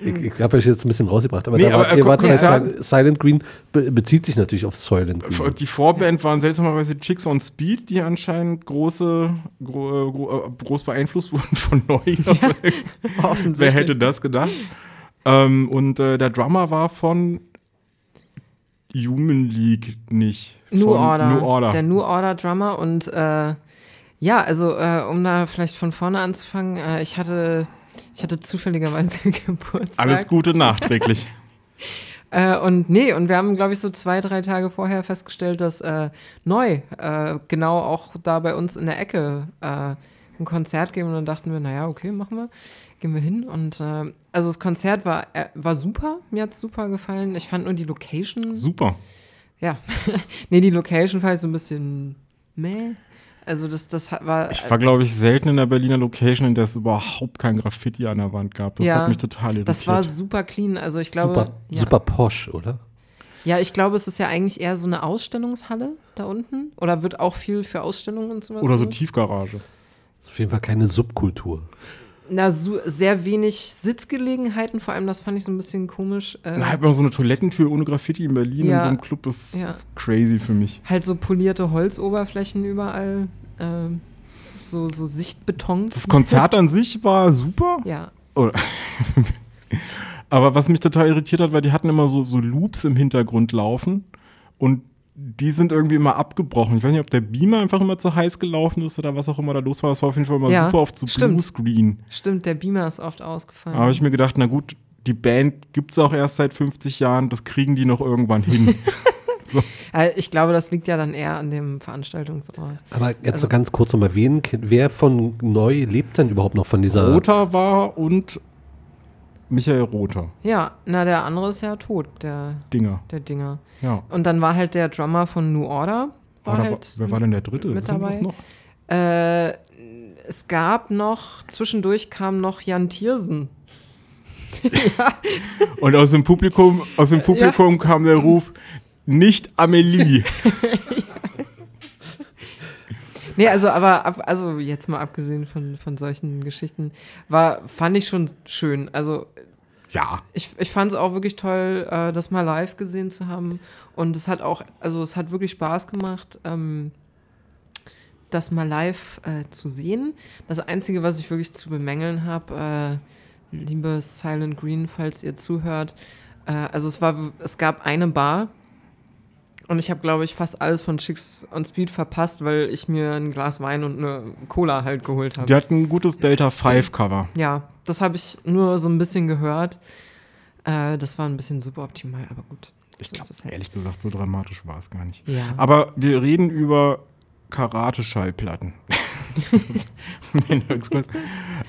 ich ich habe euch jetzt ein bisschen rausgebracht, aber, Nee, da aber, wart, äh, ihr wart Sil- Silent Green be bezieht sich natürlich auf Silent Green. Die Vorband waren seltsamerweise Chicks on Speed, die anscheinend große, gro, gro, äh, groß beeinflusst <laughs> wurden von Neu. Also, wer hätte das gedacht? Ähm, und äh, der Drummer war von Human League nicht. New Order. New Order. Der New Order Drummer und äh, ja, also äh, um da vielleicht von vorne anzufangen, äh, ich hatte ich hatte zufälligerweise <laughs> Geburtstag. Alles Gute nachträglich. <laughs> Äh, und nee, und wir haben, glaube ich, so zwei, drei Tage vorher festgestellt, dass äh, neu äh, genau auch da bei uns in der Ecke äh, ein Konzert geben. Und dann dachten wir, naja, okay, machen wir. Gehen wir hin. Und äh, also das Konzert war, äh, war super. Mir hat es super gefallen. Ich fand nur die Location. Super. Ja. <laughs> nee, die Location fand ich so ein bisschen meh. Also das, das hat- war. Ich war, glaube ich, selten in der Berliner Location, in der es überhaupt kein Graffiti an der Wand gab. Das ja, hat mich total irritiert. Das war super clean. Also ich glaube. super, ja. super posch, oder? Ja, ich glaube, es ist ja eigentlich eher so eine Ausstellungshalle da unten. Oder wird auch viel für Ausstellungen und sowas. Oder so? Tiefgarage. Das ist auf jeden Fall keine Subkultur. Na, so, sehr wenig Sitzgelegenheiten, vor allem das fand ich so ein bisschen komisch. Äh, Na, halt mal so eine Toilettentür ohne Graffiti in Berlin in Ja. so einem Club ist Ja. crazy für mich. halt so polierte Holzoberflächen überall. ähm, so, so Sichtbeton. Das Konzert an sich war super. Ja. Oder- <laughs> Aber was mich total irritiert hat, weil die hatten immer so, so Loops im Hintergrund laufen und die sind irgendwie immer abgebrochen. Ich weiß nicht, ob der Beamer einfach immer zu heiß gelaufen ist oder was auch immer da los war. Das war auf jeden Fall immer Ja, super oft zu stimmt. Bluescreen. Stimmt, der Beamer ist oft ausgefallen. Da habe ich mir gedacht, na gut, die Band gibt es auch erst seit 50 Jahren, das kriegen die noch irgendwann hin. <laughs> <laughs> Äh, ich glaube, das liegt ja dann eher an dem Veranstaltungsort. Aber jetzt Also- so ganz kurz nochmal, wen, wer von Neu lebt denn überhaupt noch von dieser... Rother war und Michael Rother. Ja, na, der andere ist ja tot, der Dinger. Der Dinger. Ja. Und dann war halt der Drummer von New Order. War Oder halt wer war denn der dritte? Mit dabei. noch? Äh, es gab noch, zwischendurch kam noch Jan Thiersen. <laughs> Und aus dem Publikum, aus dem Publikum kam der Ruf, nicht Amelie. <laughs> Nee, also aber ab, also jetzt mal abgesehen von, von solchen Geschichten, war, fand ich schon schön. Also ja. Ich, ich fand es auch wirklich toll, äh, das mal live gesehen zu haben. Und es hat auch, also es hat wirklich Spaß gemacht, ähm, das mal live äh, zu sehen. Das Einzige, was ich wirklich zu bemängeln habe, äh, liebe Silent Green, falls ihr zuhört, also es war, es gab eine Bar und ich habe, glaube ich, fast alles von Chicks on Speed verpasst, weil ich mir ein Glas Wein und eine Cola halt geholt habe. Die hat ein gutes Delta 5 Cover. Ja, das habe ich nur so ein bisschen gehört. Äh, das war ein bisschen suboptimal, aber gut. Ich So glaube, halt. ehrlich gesagt, so dramatisch war es gar nicht. Ja. Aber wir reden über Karate-Schallplatten. <laughs>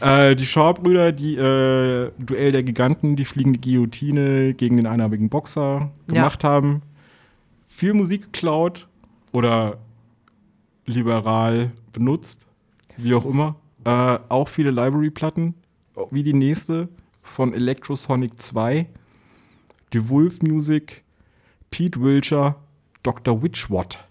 Äh, die Shaw-Brüder, die äh, Duell der Giganten, die fliegende Guillotine gegen den einarmigen Boxer gemacht haben. Viel Musik geklaut oder liberal benutzt, wie auch immer. Äh, auch viele Library-Platten, wie die nächste von Electrosonic 2, The Wolf Music, Pete Wilcher, Dr. Witchwatt.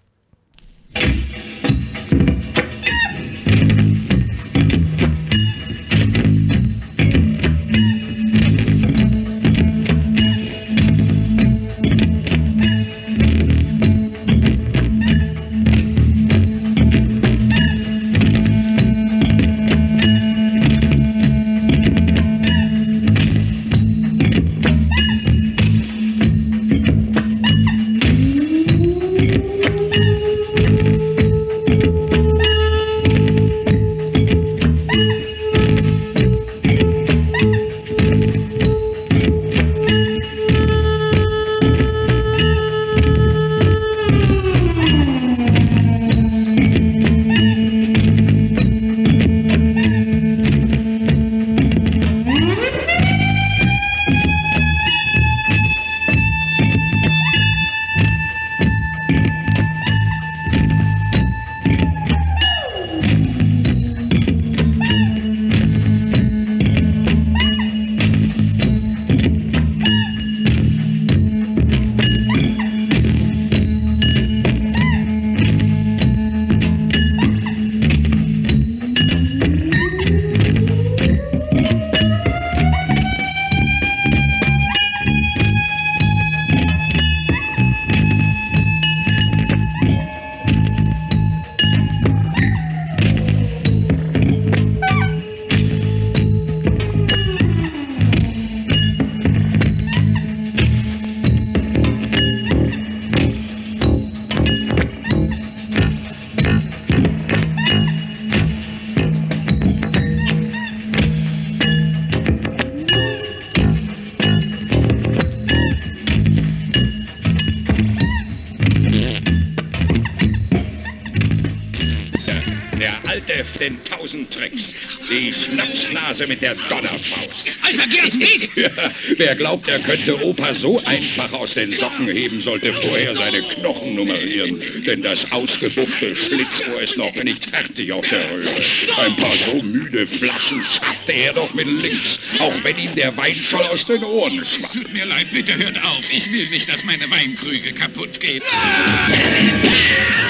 Tausend Tricks. Die Schnapsnase mit der Donnerfaust. Alter, dem Weg! <laughs> Ja, wer glaubt, er könnte Opa so einfach aus den Socken heben, sollte vorher seine Knochen nummerieren. Denn das ausgebuffte Schlitzohr ist noch nicht fertig auf der Röhre. Ein paar so müde Flaschen schaffte er doch mit links, auch wenn ihm der Wein schon aus den Ohren schwappt. Tut mir leid, bitte hört auf. Ich will nicht, dass meine Weinkrüge kaputt gehen. <laughs>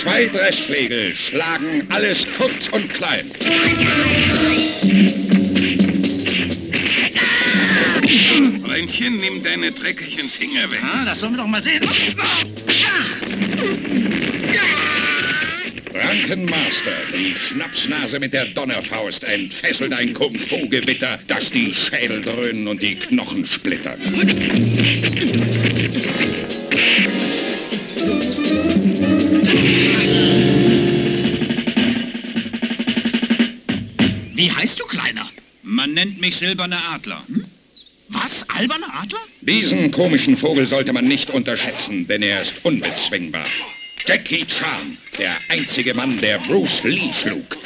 Zwei Dreschflegel schlagen alles kurz und klein. Freundchen, nimm deine dreckigen Finger weg. Ah, das sollen wir doch mal sehen. Drunken-Master, die Schnapsnase mit der Donnerfaust, entfesselt ein Kung-Fu-Gewitter, das die Schädel dröhnen und die Knochen splittert. Wie heißt du, Kleiner? Man nennt mich Silberner Adler. Was? Alberner Adler? Diesen komischen Vogel sollte man nicht unterschätzen, denn er ist unbezwingbar. Jackie Chan, der einzige Mann, der Bruce Lee schlug.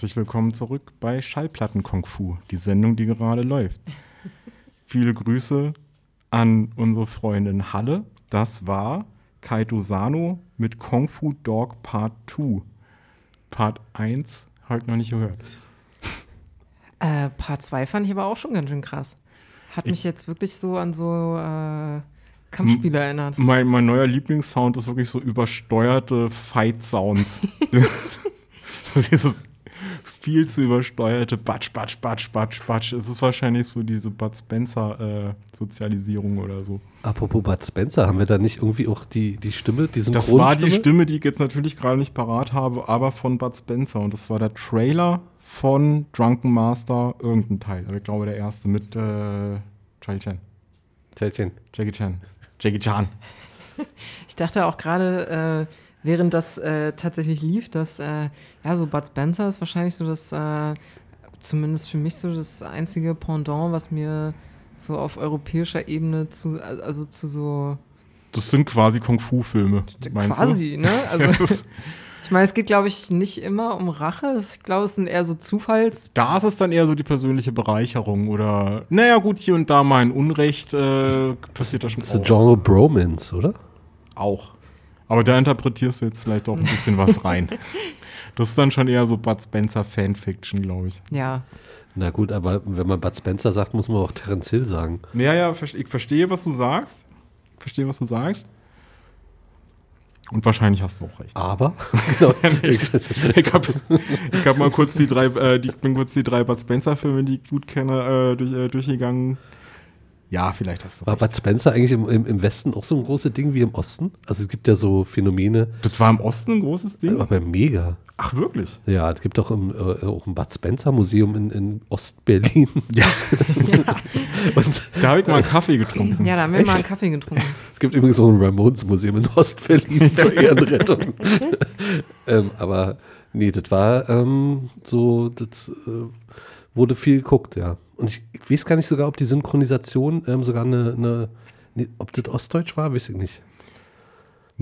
Herzlich willkommen zurück bei Schallplatten Kung Fu, die Sendung, die gerade läuft. Viele Grüße an unsere Freundin Halle. Das war Kaito Sano mit Kung Fu Dog Part 2. Part 1 habe ich noch nicht gehört. Äh, Part 2 fand ich aber auch schon ganz schön krass. Hat mich jetzt wirklich so an so äh, Kampfspiele erinnert. Mein, mein neuer Lieblingssound ist wirklich so übersteuerte Fight-Sounds. <laughs> <laughs> Dieses viel zu übersteuerte Batsch, Batsch, Batsch, Batsch, Batsch. Es ist wahrscheinlich so diese Bud Spencer-Sozialisierung oder so. Apropos Bud Spencer, haben wir da nicht irgendwie auch die, die Stimme, die Das war die Stimme, die ich jetzt natürlich gerade nicht parat habe, aber von Bud Spencer. Und das war der Trailer von Drunken Master, irgendein Teil. Aber ich glaube, der erste mit äh, Jackie Chan. Jackie Chan. Jackie Chan. Jackie Chan. Ich dachte auch gerade, äh, während das äh, tatsächlich lief, dass äh, ja so Bud Spencer ist wahrscheinlich so das, äh, zumindest für mich so das einzige Pendant, was mir so auf europäischer Ebene zu, also zu so Das sind quasi Kung-Fu-Filme, meinst quasi, du? ne? <laughs> Also <laughs> ich meine, es geht, glaube ich, nicht immer um Rache. Ich glaube, es sind eher so Zufalls. Da ist es dann eher so die persönliche Bereicherung oder, naja, gut, hier und da mal ein Unrecht äh, passiert da schon Das ist Genre Bromance, oder? Auch. Aber da interpretierst du jetzt vielleicht auch ein bisschen was rein. <laughs> Das ist dann schon eher so Bud Spencer Fanfiction, glaube ich. Ja. Na gut, aber wenn man Bud Spencer sagt, muss man auch Terence Hill sagen. Ja, ja, ich verstehe, was du sagst. Verstehe, was du sagst. Und wahrscheinlich hast du auch recht. Aber? <laughs> Genau. <laughs> ich ich habe ich hab mal kurz die drei, äh, die, bin kurz die drei Bud Spencer-Filme, die ich gut kenne, äh, durch, äh, durchgegangen. Ja, vielleicht hast du War Bud Spencer eigentlich im, im, im Westen auch so ein großes Ding wie im Osten? Also es gibt ja so Phänomene. Das war im Osten ein großes Ding? Aber mega. Ach, wirklich? Ja, es gibt auch, im, äh, auch ein Bud Spencer Museum in, in Ostberlin. <laughs> Ja. <laughs> Und, Da habe ich mal einen Kaffee getrunken. Ja, da haben wir mal einen Kaffee getrunken. Es gibt übrigens auch ein Ramones Museum in Ostberlin <laughs> zur Ehrenrettung. ähm, aber nee, das war ähm, so, das äh, wurde viel geguckt, ja. Und ich, ich weiß gar nicht sogar, ob die Synchronisation ähm, sogar eine, eine nee, ob das Ostdeutsch war, weiß ich nicht.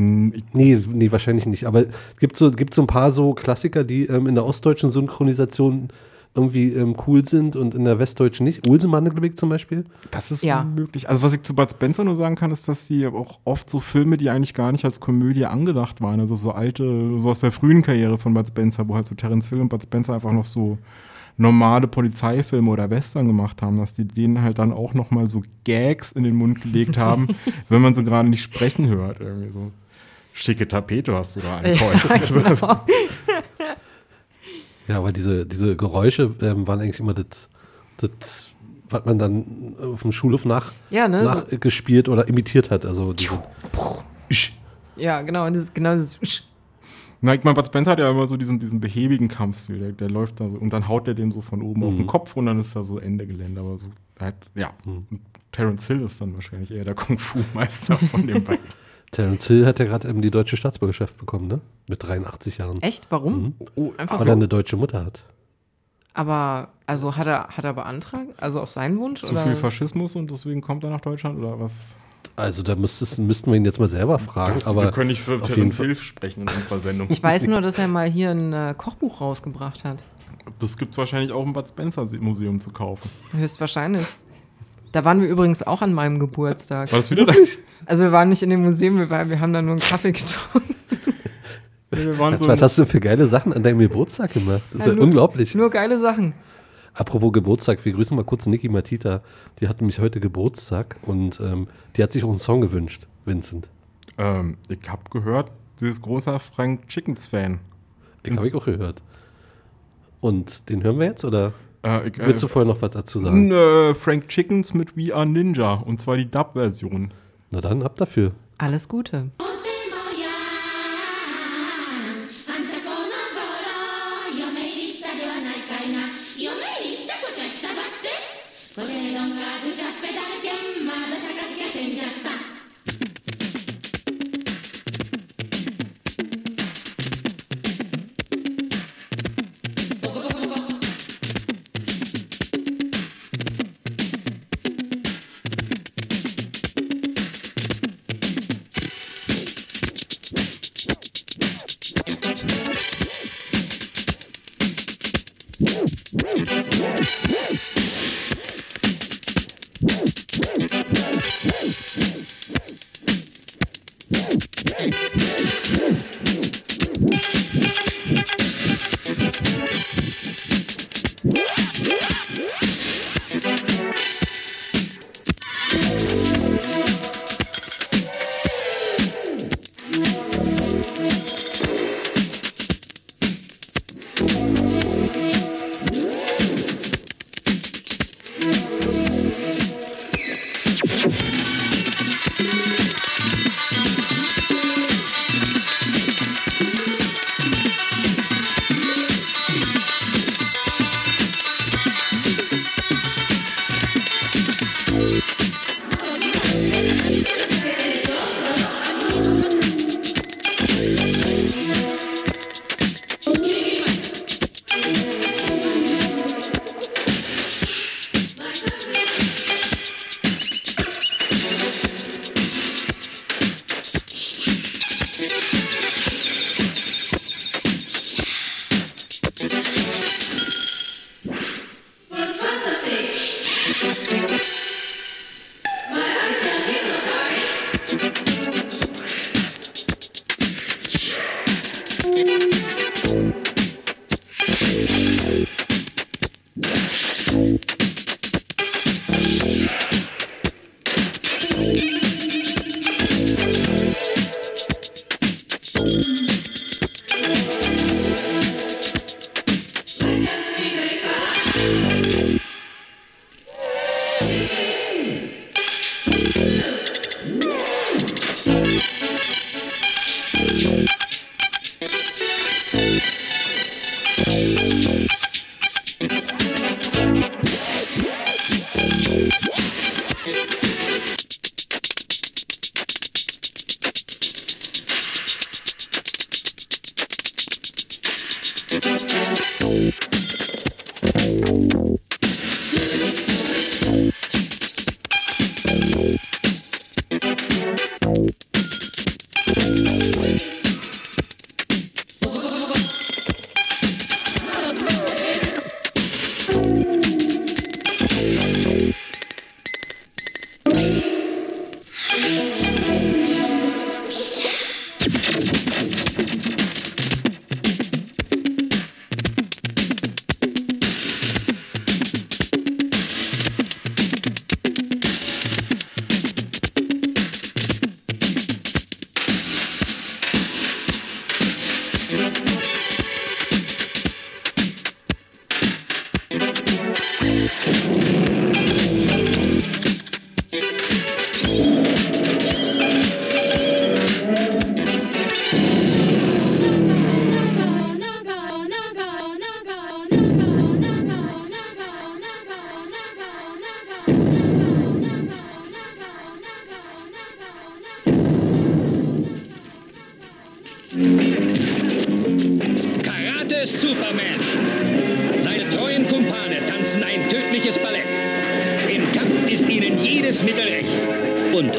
Nee, nee, wahrscheinlich nicht. Aber es gibt so, gibt so ein paar so Klassiker, die ähm, in der ostdeutschen Synchronisation irgendwie ähm, cool sind und in der westdeutschen nicht. Ulsemann, glaube ich, zum Beispiel. Das ist Ja. möglich. Also was ich zu Bud Spencer nur sagen kann, ist, dass die auch oft so Filme, die eigentlich gar nicht als Komödie angedacht waren, also so alte, so aus der frühen Karriere von Bud Spencer, wo halt so Terence Hill und Bud Spencer einfach noch so normale Polizeifilme oder Western gemacht haben, dass die denen halt dann auch noch mal so Gags in den Mund gelegt haben, <laughs> wenn man sie gerade nicht sprechen hört. Irgendwie so. Schicke Tapete hast du da <laughs> an. Ja, <laughs> genau. Ja, aber diese, diese Geräusche ähm, waren eigentlich immer das, das, was man dann auf dem Schulhof nach, Ja, ne, so- nachgespielt oder imitiert hat. Also diese, Ja, genau. Und dieses, genau dieses Na, ich meine, Bud Spencer hat ja immer so diesen, diesen behäbigen Kampfstil. Der, der läuft da so und dann haut er dem so von oben auf Mhm. den Kopf und dann ist da so Ende Gelände. Aber so, halt, ja. Und Terence Hill ist dann wahrscheinlich eher der Kung-Fu-Meister von den beiden. <laughs> Terence Hill hat ja gerade eben die deutsche Staatsbürgerschaft bekommen, ne? Mit 83 Jahren. Echt? Warum? Mhm. Oh, einfach Weil so. er eine deutsche Mutter hat. Aber, also hat er, hat er beantragt? Also auf seinen Wunsch? Zu oder? viel Faschismus und deswegen kommt er nach Deutschland oder was? Also da müsstest, müssten wir ihn jetzt mal selber fragen. Das- aber wir können nicht für Terence Hill sprechen in unserer Sendung. Ich weiß nur, dass er mal hier ein äh, Kochbuch rausgebracht hat. Das gibt es wahrscheinlich auch im Bud Spencer Museum zu kaufen. Höchstwahrscheinlich. Da waren wir übrigens auch an meinem Geburtstag. War das wieder da? Also wir waren nicht in dem Museum, wir, waren, wir haben da nur einen Kaffee getrunken. Wir waren so was hast du für geile Sachen an deinem Geburtstag gemacht? Das ist ja, nur, unglaublich. Nur geile Sachen. Apropos Geburtstag, wir grüßen mal kurz Niki Matita. Die hat nämlich heute Geburtstag und ähm, die hat sich auch einen Song gewünscht, Vincent. ähm, ich habe gehört, sie ist großer Frank Chickens-Fan. Den habe ich auch gehört. Und den hören wir jetzt oder Äh, ich, äh, willst du vorher noch was dazu sagen? Äh, Frank Chickens mit We Are Ninja und zwar die Dub-Version. Na dann, ab dafür. Alles Gute.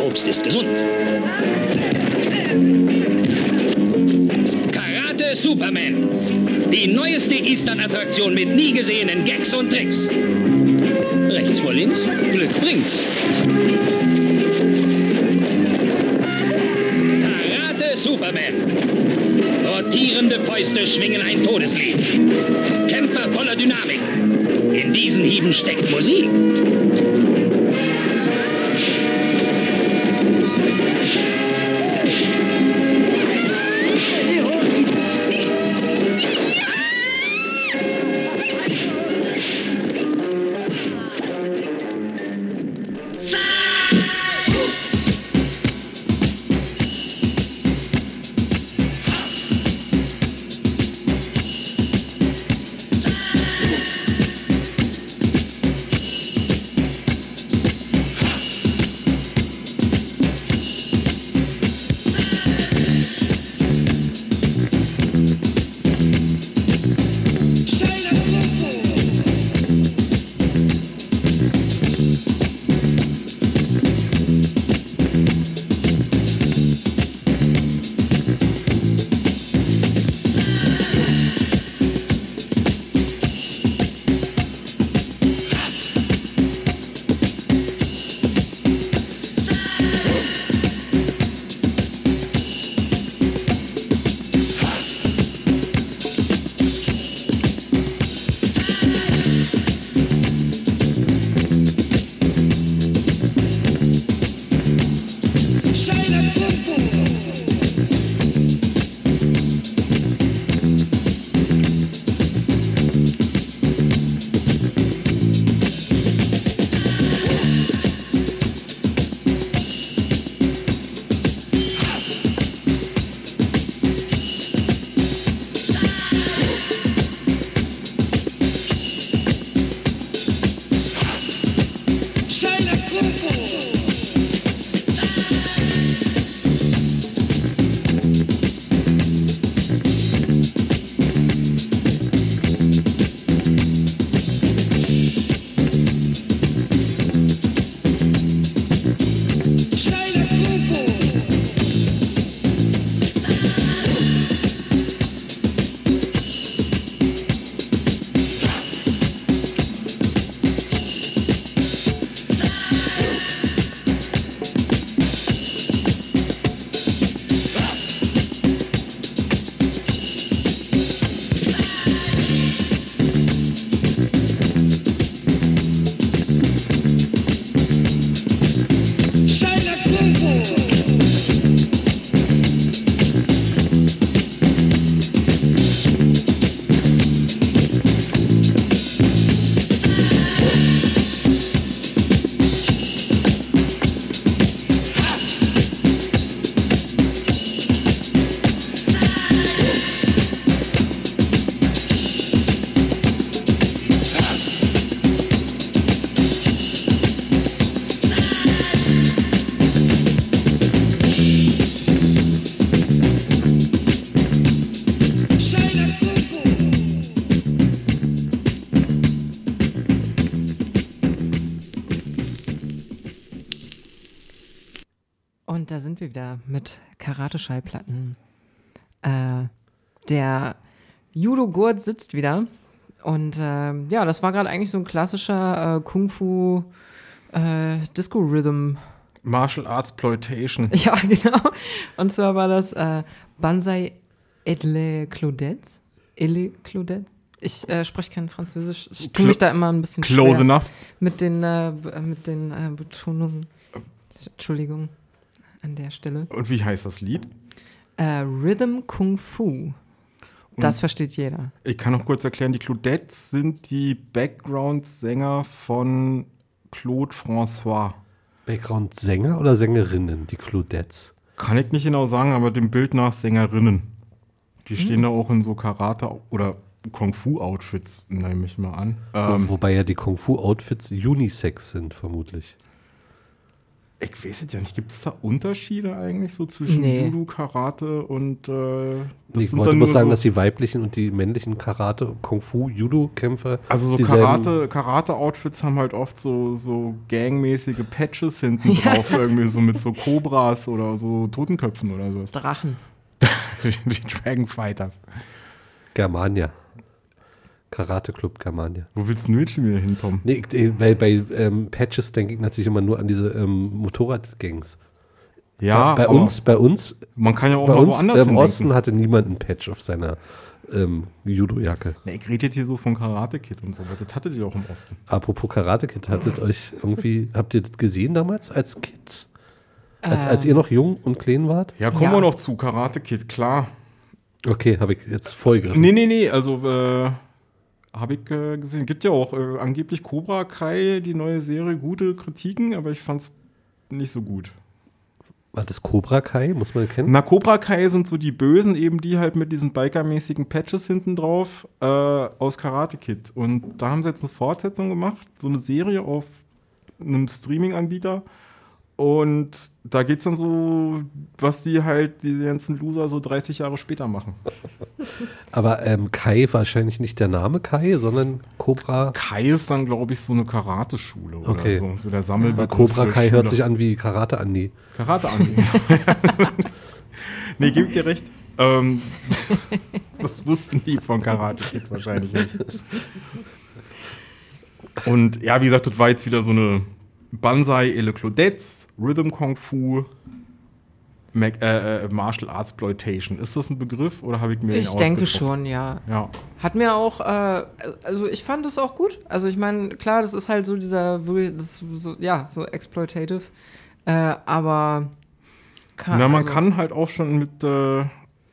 Obst ist gesund. Karate Superman. Die neueste Eastern-Attraktion mit nie gesehenen Gags und Tricks. Rechts vor links, Glück bringt's. Karate Superman. Rotierende Fäuste schwingen ein Todeslied. Kämpfer voller Dynamik. In diesen Hieben steckt Musik. Sind wir wieder mit Karate-Schallplatten. Äh, der Judo-Gurt sitzt wieder. Und äh, ja, das war gerade eigentlich so ein klassischer äh, Kung-Fu äh, Disco-Rhythm. Martial Arts Ploitation. <laughs> Ja, genau. Und zwar war das äh, Banzai Edle Claudets. Elle Claudets. Ich äh, spreche kein Französisch. Ich tue mich da immer ein bisschen Close enough. Mit den, äh, mit den äh, Betonungen. Entschuldigung an der Stelle. Und wie heißt das Lied? Äh, Rhythm Kung Fu. Das versteht jeder. Ich kann noch kurz erklären, die Claudettes sind die Background-Sänger von Claude François. Background-Sänger oder Sängerinnen, die Claudettes? Kann ich nicht genau sagen, aber dem Bild nach Sängerinnen. Die Hm. stehen da auch in so Karate- oder Kung-Fu-Outfits, nehme ich mal an. Ähm, Wo, wobei ja die Kung-Fu-Outfits Unisex sind, vermutlich. Ich weiß es ja nicht, gibt es da Unterschiede eigentlich so zwischen Nee. Judo, Karate und äh, das ich sind wollte bloß nur sagen, so, dass die weiblichen und die männlichen Karate, Kung-Fu, Judo-Kämpfer. Also so Karate, Karate-Outfits haben halt oft so, so gangmäßige Patches hinten <laughs> drauf, irgendwie so mit so Cobras oder so Totenköpfen oder sowas. Drachen. <laughs> die Dragon Fighters. Germania. Karate Club Germania. Wo willst du jetzt schon wieder hin, Tom? Nee, ich- bei, bei ähm, Patches denke ich natürlich immer nur an diese ähm, Motorradgangs. Ja, bei, bei uns, bei uns, man kann ja auch bei mal uns woanders im hindenken. Osten hatte niemand einen Patch auf seiner ähm, Judo-Jacke. Nee, ich rede jetzt hier so von Karate Kid und so, weil das hattet ihr doch im Osten. Apropos Karate Kid, hattet euch irgendwie, <laughs> habt ihr das gesehen damals als Kids? Als, als ihr Ähm. noch jung und klein wart? Ja, kommen wir noch zu Karate Kid, klar. Okay, habe ich jetzt vorgegriffen. Nee, nee, nee, also äh, habe ich äh, gesehen. Gibt ja auch äh, angeblich Cobra Kai, die neue Serie, gute Kritiken, aber ich fand's nicht so gut. War das Cobra Kai? Muss man kennen? Na, Cobra Kai sind so die Bösen, eben die halt mit diesen Biker-mäßigen Patches hinten drauf äh, aus Karate Kid. Und da haben sie jetzt eine Fortsetzung gemacht, so eine Serie auf einem Streaming-Anbieter. Und da geht's dann so, was die halt, diese ganzen Loser so 30 Jahre später machen. <laughs> Aber ähm, Kai wahrscheinlich nicht der Name Kai, sondern Cobra. Kai ist dann, glaube ich, so eine Karateschule oder Okay. so. So der Sammelbegriff Cobra Kai hört Schüler. sich an wie Karate Andi. Karate an. <laughs> nee, gebe dir recht. Ähm, <laughs> das wussten die von Karate Kid wahrscheinlich nicht. Und ja, wie gesagt, das war jetzt wieder so eine Banzai Elle Claudettes, Rhythm Kung Fu, Mac, äh, äh, Martial Arts Exploitation. Ist das ein Begriff oder habe ich mir Ich denke schon, ja. Ja. Hat mir auch, äh, also ich fand es auch gut. Also ich meine, klar, das ist halt so dieser, das so, ja, so exploitative. Äh, aber kann, Na, man also, kann halt auch schon mit, äh,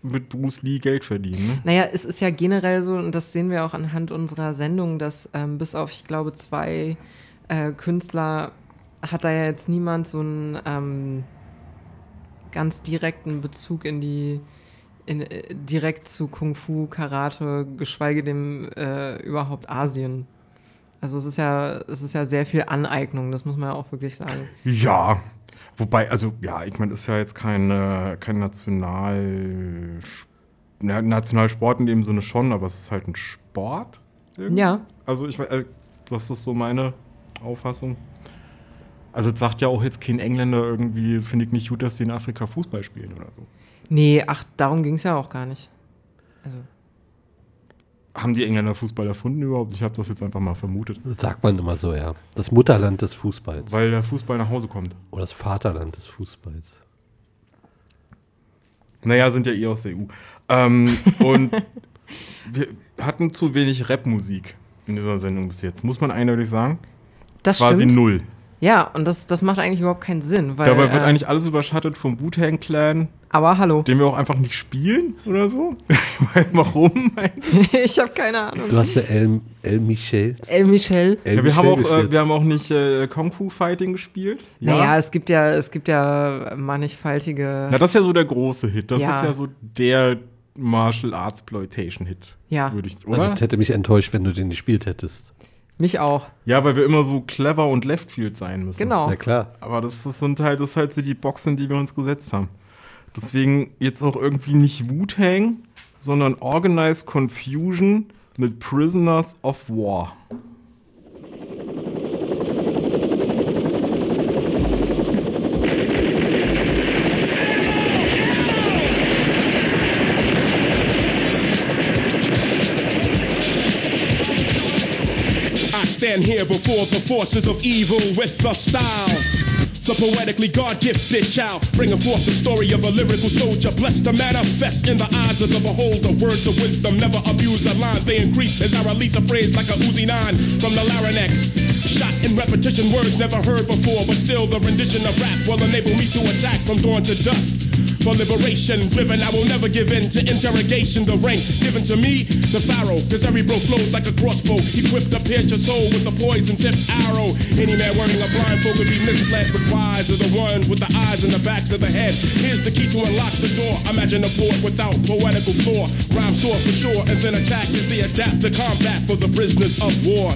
mit Bruce Lee Geld verdienen. Ne? Naja, es ist ja generell so, und das sehen wir auch anhand unserer Sendung, dass ähm, bis auf, ich glaube, zwei äh, Künstler hat da ja jetzt niemand so einen ähm, ganz direkten Bezug in die, in, äh, direkt zu Kung Fu, Karate, geschweige denn äh, überhaupt Asien. Also es ist ja, es ist ja sehr viel Aneignung, das muss man ja auch wirklich sagen. Ja, wobei, also ja, ich meine, ist ja jetzt kein, äh, kein National, na, Nationalsport in dem Sinne schon, aber es ist halt ein Sport. irgendwie. Ja. Also ich äh, das ist so meine Auffassung. Also es sagt ja auch jetzt kein Engländer irgendwie, finde ich nicht gut, dass die in Afrika Fußball spielen oder so. Nee, ach, darum ging es ja auch gar nicht. Also, Haben die Engländer Fußball erfunden überhaupt? Ich habe das jetzt einfach mal vermutet. Das sagt man immer so, ja. Das Mutterland des Fußballs. Weil der Fußball nach Hause kommt. Oder das Vaterland des Fußballs. Naja, sind ja eh aus der EU. Ähm, und <laughs> wir hatten zu wenig Rapmusik in dieser Sendung bis jetzt. Muss man eindeutig sagen. Das Quasi stimmt. null. Ja, und das, das macht eigentlich überhaupt keinen Sinn. Weil, Dabei wird äh, eigentlich alles überschattet vom Wu-Tang Clan. Aber hallo. Den wir auch einfach nicht spielen oder so. <laughs> Warum? <laughs> ich habe keine Ahnung. Du hast ja El, El Michel. El Michel. El Ja, wir, haben Michel auch, äh, gespielt. wir haben auch nicht äh, Kung Fu Fighting gespielt. Naja, es gibt ja, es gibt ja mannigfaltige. Na, das ist ja so der große Hit. Das Ja. ist ja so der Martial Arts Exploitation Hit. Ja. Würde ich, Also oder? das hätte mich enttäuscht, wenn du den gespielt hättest. Mich auch. Ja, weil wir immer so clever und Leftfield sein müssen. Genau. Na klar. Aber das, das sind halt, das ist halt so die Boxen, die wir uns gesetzt haben. Deswegen jetzt auch irgendwie nicht Wu-Tang, sondern Organized Confusion mit Prisoners of War. Stand here before the forces of evil with the style. The poetically God gifted child, bringing forth the story of a lyrical soldier, blessed to manifest in the eyes of the beholder. Words of wisdom, never abuse the lines, they increase as I release a phrase like a Uzi 9 from the larynx. Shot in repetition, words never heard before, but still the rendition of rap will enable me to attack from dawn to dusk. For liberation, driven, I will never give in to interrogation. The rank given to me, the pharaoh, cause every bro flows like a crossbow, equipped to pierce your soul with a poison tipped arrow. Any man wearing a blindfold could be misled, but wise are the ones with the eyes and the backs of the head. Here's the key to unlock the door. Imagine a port without poetical floor. Rhyme soar for sure, and then attack is the adapt to combat for the prisoners of war.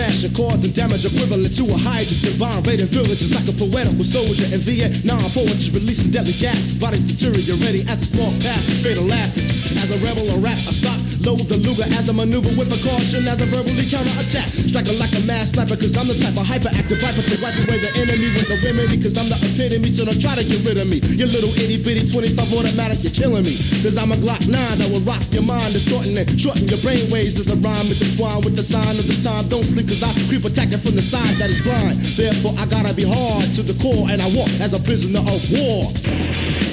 Drop chords and damage equivalent to a hydrogen bomb raiding villages like a poetical soldier in Vietnam. Poetry releasing deadly gases, bodies deteriorating as a small pass fatal acid. As a rebel or rap, I stop, load the Luger as a maneuver with precaution as a verbally counterattack. Striking like a mass sniper, cause I'm the type of hyperactive viper to wipe away the enemy with a remedy, cause I'm the epitome to not try to get rid of me. You little itty bitty 25 automatic, you're killing me. Cause I'm a Glock 9 that will rock your mind, distorting and shorten your brain waves as a rhyme intertwine with the sign of the time. Don't sleep cause I creep attacking from the side that is blind. Therefore I gotta be hard to the core and I walk as a prisoner of war.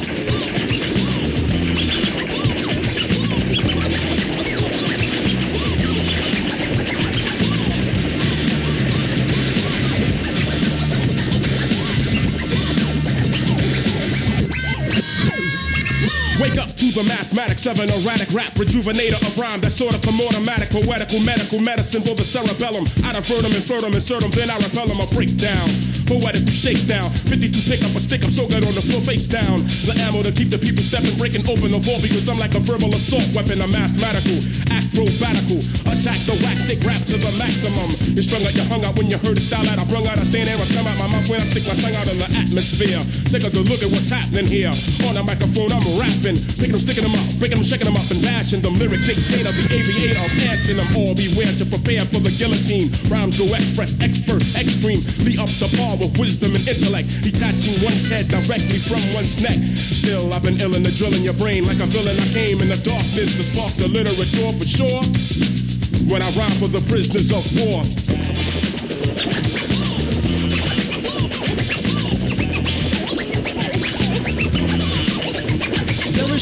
The mathematics of an erratic rap rejuvenator of rhyme that's sort of from automatic poetical medical medicine for the cerebellum. I divert them, invert them, insert them, then I repel them, a breakdown. Poetical shakedown. 52 pick up a stick, I'm so good on the floor, face down. The ammo to keep the people stepping, breaking open the vault because I'm like a verbal assault weapon, a mathematical, acrobatical. Attack the whack, take rap to the maximum. You strung out, you hung out when you heard the style that I brung out. I thin air, I come out my mouth when I stick my tongue out in the atmosphere. Take a good look at what's happening here. On the microphone, I'm rapping, picking sticking them up, breaking them, shaking them up, and bashing them. Lyric dictator, the aviator of anthem. All beware to prepare for the guillotine. Rhymes go express, expert, extreme. Be up the par with wisdom and intellect. Detaching one's head directly from one's neck. Still, I've been ill in the drill in your brain like a villain. I came in the darkness to spark the literature for sure. When I rhyme for the prisoners of war.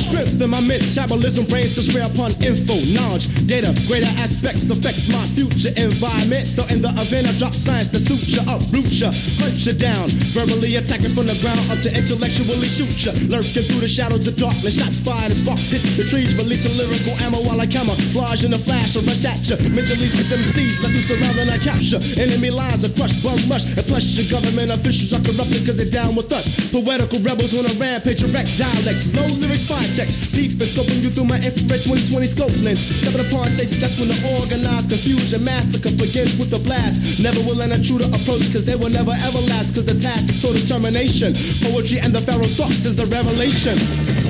Strength in my metabolism, brains to swear upon info, knowledge, data, greater aspects affects my future environment. So in the event I drop science to suit you, uproot you, hunt you down, verbally attacking from the ground up to intellectually shoot you, lurking through the shadows of darkness, shots fired and spark hit the trees, releasing lyrical ammo while I camouflage in a flash, I rush at you, mentally six MCs, let loose around and I capture, enemy lines are crushed, bum rush, and plus your government officials are corrupted cause they're down with us, poetical rebels on a rampage, erect dialects, low lyrics, fine text, deep and scoping you through my infrared 2020 scope lens, stepping upon stages, that's when the organized confusion massacre begins with a blast, never will an intruder approach cause they will never ever last cause the task is total termination, poetry and the pharaoh stalks is the revelation.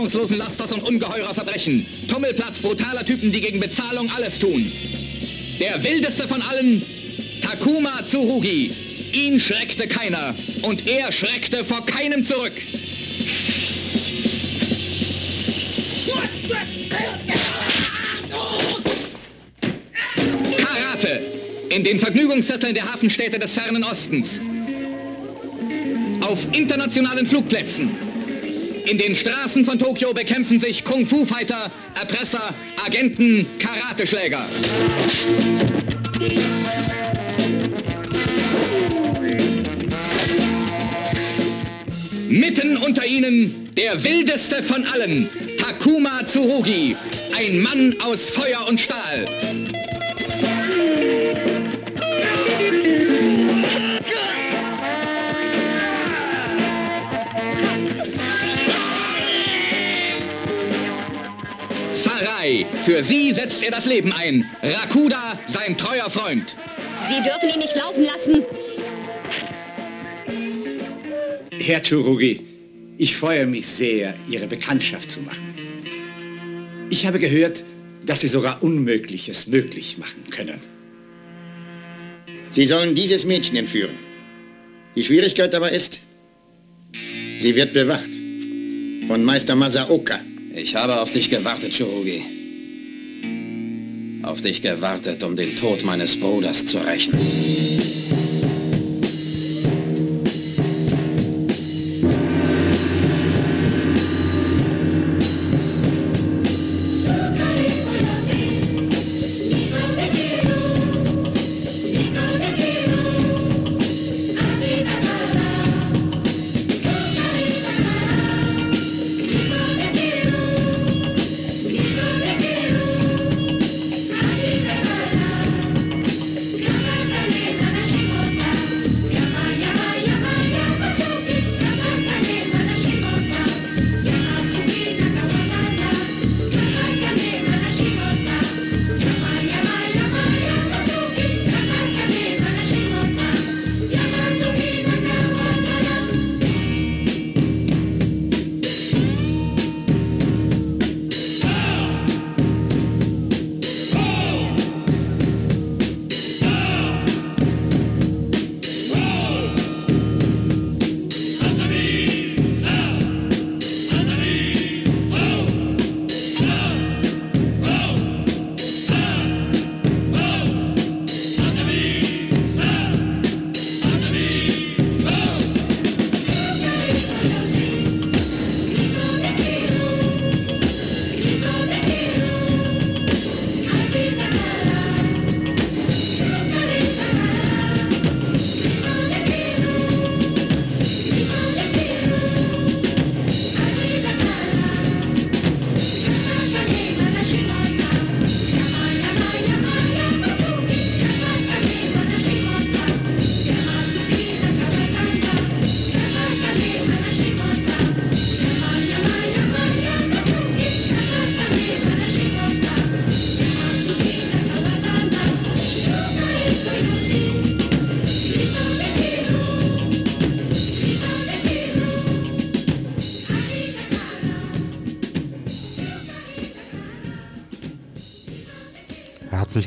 Hemmungslosen Lasters und ungeheurer Verbrechen. Tummelplatz brutaler Typen, die gegen Bezahlung alles tun. Der wildeste von allen, Takuma Tsurugi. Ihn schreckte keiner und er schreckte vor keinem zurück. Karate. In den Vergnügungsvierteln der Hafenstädte des fernen Ostens. Auf internationalen Flugplätzen. In den Straßen von Tokio bekämpfen sich Kung-Fu-Fighter, Erpresser, Agenten, Karateschläger. Mitten unter ihnen der wildeste von allen, Takuma Tsurugi, ein Mann aus Feuer und Stahl. Für sie setzt er das Leben ein. Rakuda, sein treuer Freund. Sie dürfen ihn nicht laufen lassen. Herr Tsurugi, ich freue mich sehr, Ihre Bekanntschaft zu machen. Ich habe gehört, dass Sie sogar Unmögliches möglich machen können. Sie sollen dieses Mädchen entführen. Die Schwierigkeit dabei ist, sie wird bewacht. Von Meister Masaoka. Ich habe auf dich gewartet, Churugi. Auf dich gewartet, um den Tod meines Bruders zu rächen.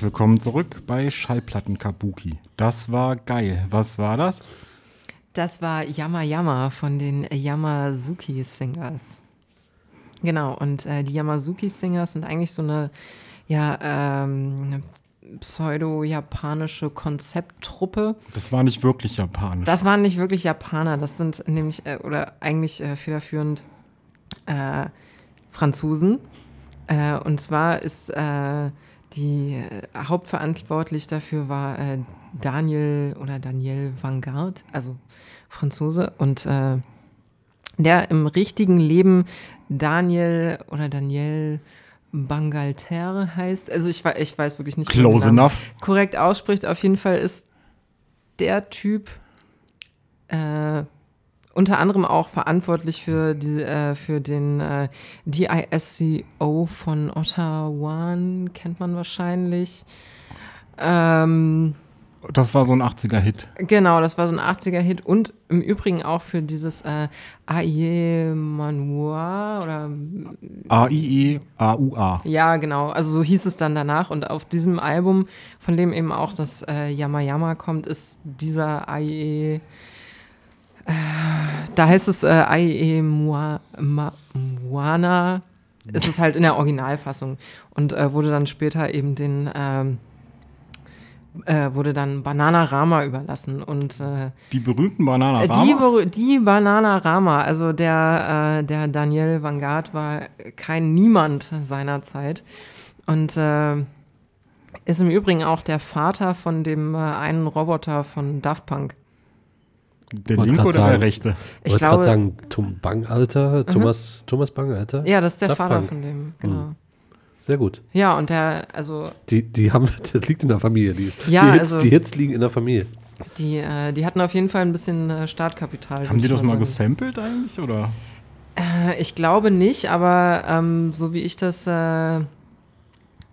Willkommen zurück bei Schallplatten Kabuki. Das war geil. Was war das? Das war Yama Yama von den Yamazuki Singers. Genau, und äh, die Yamazuki Singers sind eigentlich so eine, ja, ähm, eine pseudo-japanische Konzepttruppe. Das war nicht wirklich japanisch. Das waren nicht wirklich Japaner, das sind nämlich, äh, oder eigentlich äh, federführend äh, Franzosen. Äh, und zwar ist äh, die äh, hauptverantwortlich dafür war äh, Daniel oder Daniel Vanguard, also Franzose. Und äh, der im richtigen Leben Daniel oder Daniel Bangalter heißt. Also ich, ich weiß wirklich nicht, Close enough. korrekt ausspricht. Auf jeden Fall ist der Typ äh, unter anderem auch verantwortlich für, die, äh, für den äh, DISCO von Ottawa, kennt man wahrscheinlich. Ähm, Das war so ein 80er-Hit. Genau, das war so ein 80er-Hit und im Übrigen auch für dieses äh, Aie Manoir oder A-I-E-A-U-A. ja, genau. Also so hieß es dann danach. Und auf diesem Album, von dem eben auch das äh, Yama Yama kommt, ist dieser AIE. Da heißt es äh, Mua- Ma- Moana. Ist es halt in der Originalfassung. Und äh, wurde dann später eben den. Ähm, äh, wurde dann Bananarama überlassen und äh, Die berühmten Banana äh, Die, die Bananarama, also der, äh, der Daniel Vanguard war kein Niemand seiner Zeit und äh, ist im Übrigen auch der Vater von dem äh, einen Roboter von Daft Punk. Der Wollte linke oder der sagen- rechte? Ich wollte gerade sagen, Tom Bangalter, Thomas, Thomas Bangalter. Ja, das ist der Daft Vater Punk. von dem, genau. Hm. Sehr gut. Ja, und der, also Die, die haben, <laughs> das liegt in der Familie. Die, Ja, die, Hits, also- die Hits liegen in der Familie. die, äh, die hatten auf jeden Fall ein bisschen äh, Startkapital. Haben die das mal sagen. gesampelt eigentlich? Oder? Äh, ich glaube nicht, aber ähm, so wie ich das äh,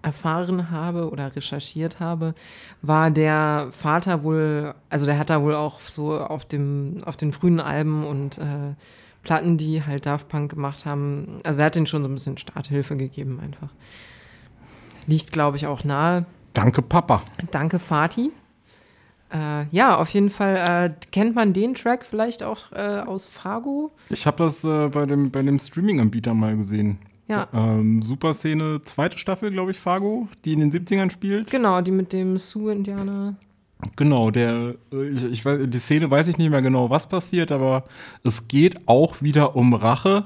erfahren habe oder recherchiert habe, war der Vater wohl, also der hat da wohl auch so auf dem, auf den frühen Alben und äh, Platten, die halt Daft Punk gemacht haben, also er hat denen schon so ein bisschen Starthilfe gegeben einfach. Liegt, glaube ich, auch nahe. Danke, Papa. Danke, Fatih. Äh, ja, auf jeden Fall äh, kennt man den Track vielleicht auch äh, aus Fargo. Ich habe das äh, bei dem, bei dem Streaming-Anbieter mal gesehen. Ja. Ähm, Super Szene, zweite Staffel, glaube ich, Fargo, die in den 70ern spielt. Genau, die mit dem Sioux-Indianer. Genau, der, äh, ich, ich weiß, die Szene weiß ich nicht mehr genau, was passiert, aber es geht auch wieder um Rache.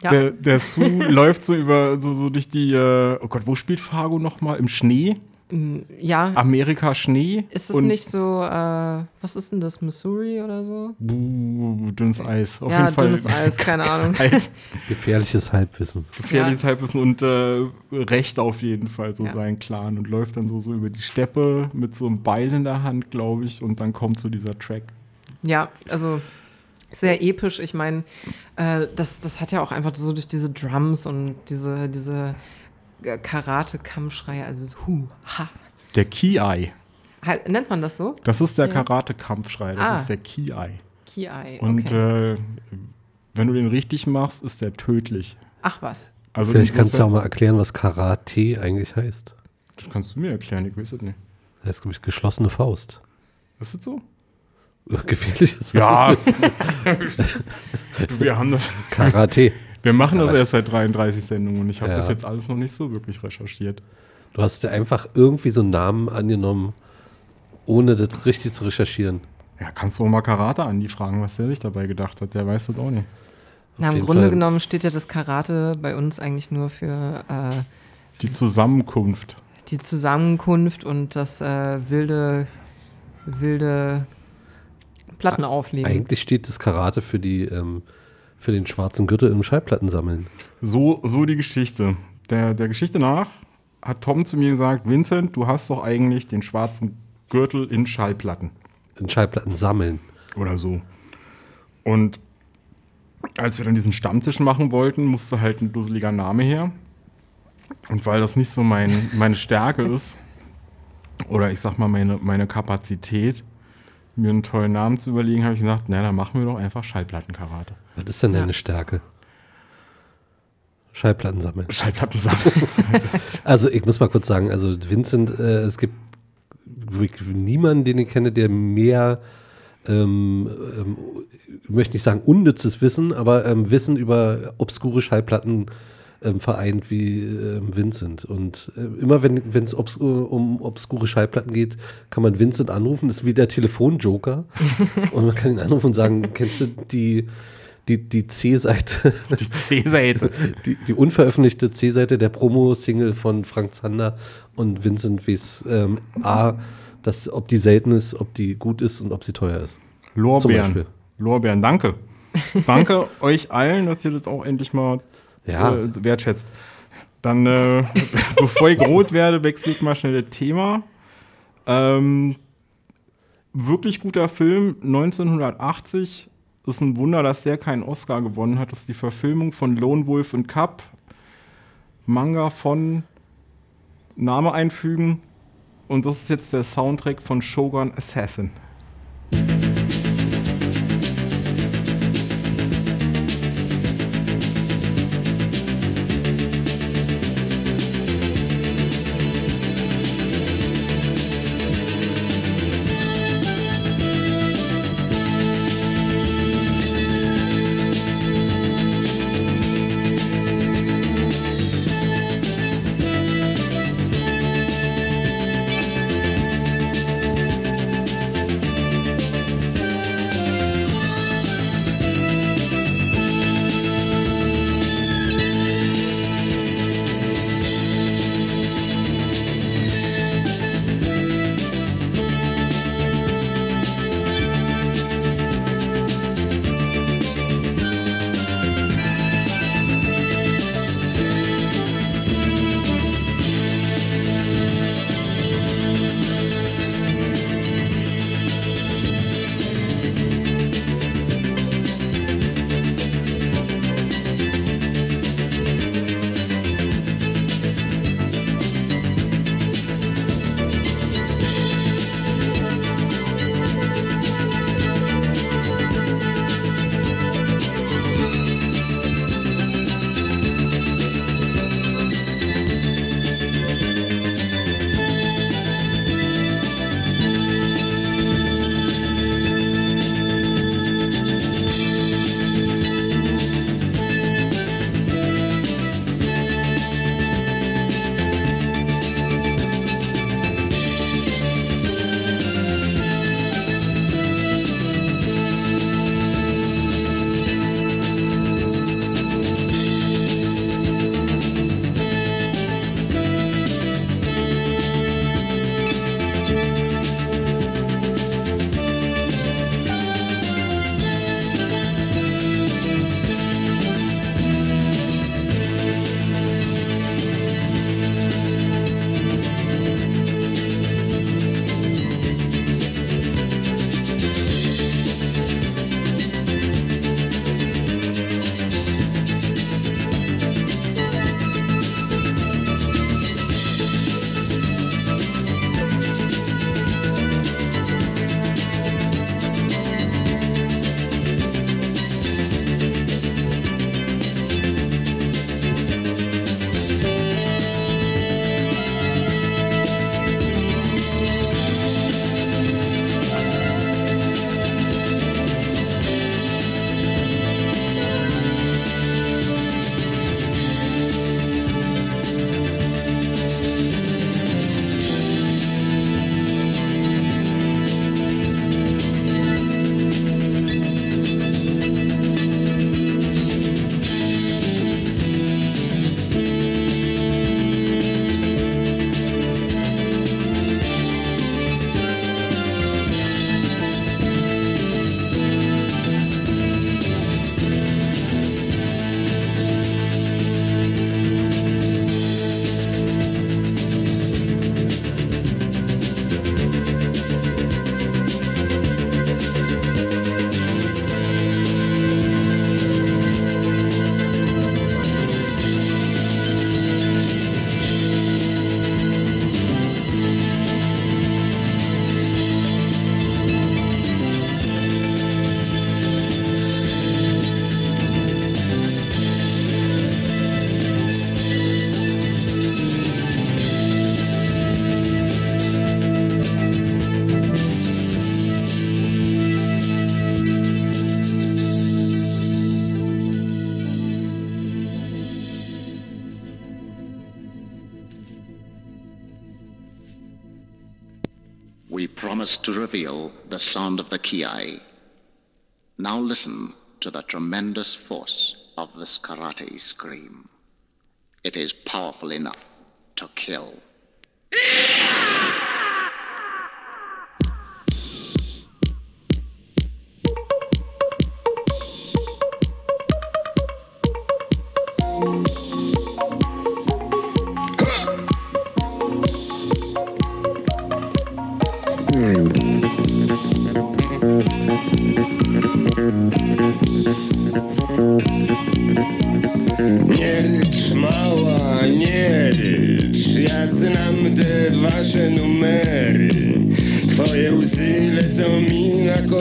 Ja. Der, der <laughs> Sue läuft so über, so, so durch die, äh, oh Gott, wo spielt Fargo nochmal? Im Schnee? Mm, Ja. Amerika Schnee? Ist es nicht so, äh, was ist denn das, Missouri oder so? Buh, dünnes Eis. Auf Ja, jeden Fall. dünnes Eis, keine <laughs> Ahnung. Halt Gefährliches Halbwissen. gefährliches Halbwissen und äh, Recht auf jeden Fall, so Ja. sein Clan. Und läuft dann so, so über die Steppe mit so einem Beil in der Hand, glaube ich. Und dann kommt so dieser Track. Ja, also sehr episch. Ich meine, äh, das, das hat ja auch einfach so durch diese Drums und diese, diese äh, Karate-Kampfschreie, also das Hu, Ha. Der. Halt, nennt man das so? Das ist der Ja. Karate-Kampfschrei. Das Ah. ist der. Ki-Eye, Und okay. äh, wenn du den richtig machst, ist der tödlich. Ach was. Also Vielleicht kannst du auch mal erklären, was Karate eigentlich heißt. Das kannst du mir erklären, ich weiß es nicht. Das heißt, glaube ich, geschlossene Faust. Ist das so? Gefährliches Ja. <laughs> Wir haben das. Karate. Wir machen das Aber- erst seit 33 Sendungen und ich habe Ja. das jetzt alles noch nicht so wirklich recherchiert. Du hast dir einfach irgendwie so einen Namen angenommen, ohne das richtig zu recherchieren. Ja, kannst du auch mal Karate an die fragen, was der sich dabei gedacht hat. Der weiß das auch nicht. Na, im Grunde Fall. genommen steht ja das Karate bei uns eigentlich nur für äh, Die Zusammenkunft. die Zusammenkunft und das äh, wilde, wilde Platten auflegen. Eigentlich steht das Karate für die ähm, für den schwarzen Gürtel im Schallplatten sammeln. So, so die Geschichte. Der, der Geschichte nach hat Tom zu mir gesagt, Vincent, du hast doch eigentlich den schwarzen Gürtel in Schallplatten. In Schallplatten sammeln. Oder so. Und als wir dann diesen Stammtisch machen wollten, musste halt ein dusseliger Name her. Und weil das nicht so mein, meine Stärke ist, oder ich sag mal meine, meine Kapazität, mir einen tollen Namen zu überlegen, habe ich gesagt, na, dann machen wir doch einfach Schallplattenkarate. Was ist denn deine Stärke? Schallplatten sammeln. Schallplatten sammeln. <laughs> also ich muss mal kurz sagen, also Vincent, äh, es gibt niemanden, den ich kenne, der mehr, ähm, ähm, ich möchte nicht sagen unnützes Wissen, aber ähm, Wissen über obskure Schallplatten ähm, vereint wie ähm, Vincent. Und äh, immer wenn es obs um obskure Schallplatten geht, kann man Vincent anrufen. Das ist wie der Telefonjoker. <laughs> und man kann ihn anrufen und sagen, kennst du die die, die C-Seite. Die C-Seite. Die, die unveröffentlichte C-Seite der Promo-Single von Frank Zander und Vincent weiß ähm, A, dass, ob die selten ist, ob die gut ist und ob sie teuer ist. Lorbeeren. Lorbeeren, danke. danke <laughs> euch allen, dass ihr das auch endlich mal Ja. äh, wertschätzt. Dann, äh, <laughs> bevor ich rot werde, wechsle ich mal schnell das Thema. Ähm, wirklich guter Film, 1980. Ist ein Wunder, dass der keinen Oscar gewonnen hat. Das ist die Verfilmung von Lone Wolf and Cub. Manga von Name einfügen. Und das ist jetzt der Soundtrack von Shogun Assassin. Promised to reveal the sound of the Kiai. Now listen to the tremendous force of this karate scream. It is powerful enough to kill.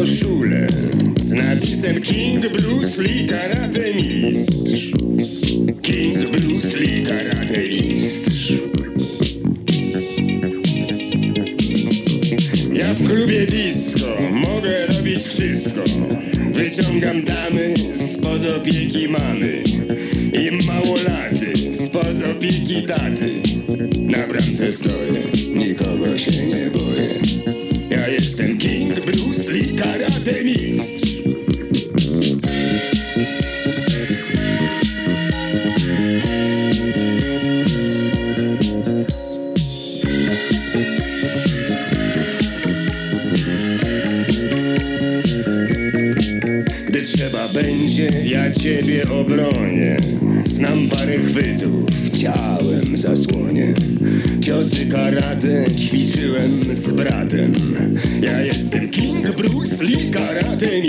Koszulę Z napisem King Bruce Lee Karate Mistrz. King Bruce Lee Karate Mistrz. Ja w klubie disco mogę robić wszystko. Wyciągam damy spod opieki mamy. I małolaty spod opieki taty. Na bramce stoję, nikogo się nie boję będzie, ja ciebie obronię. Znam parę chwytów, ciałem zasłonię Ciosy karate ćwiczyłem z bratem. Ja jestem King Bruce Lee Karate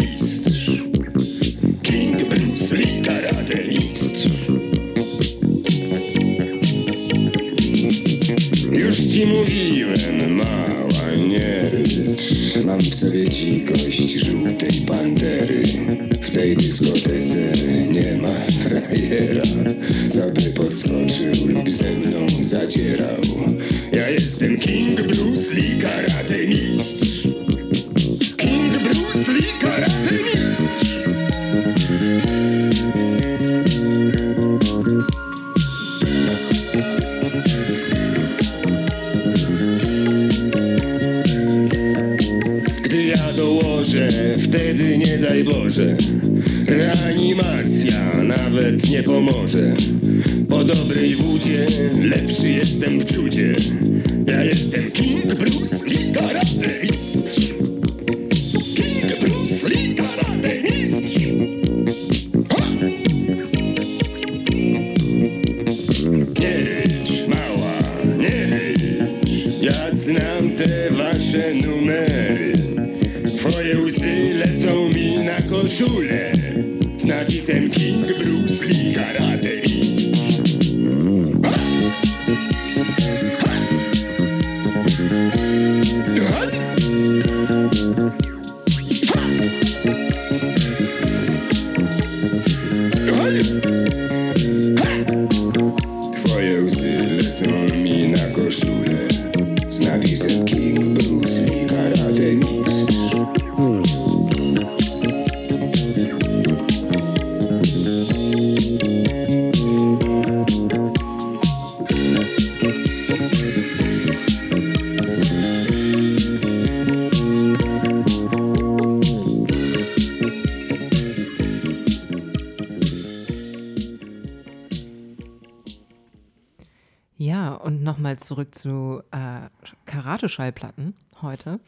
zurück zu äh, Karate-Schallplatten heute.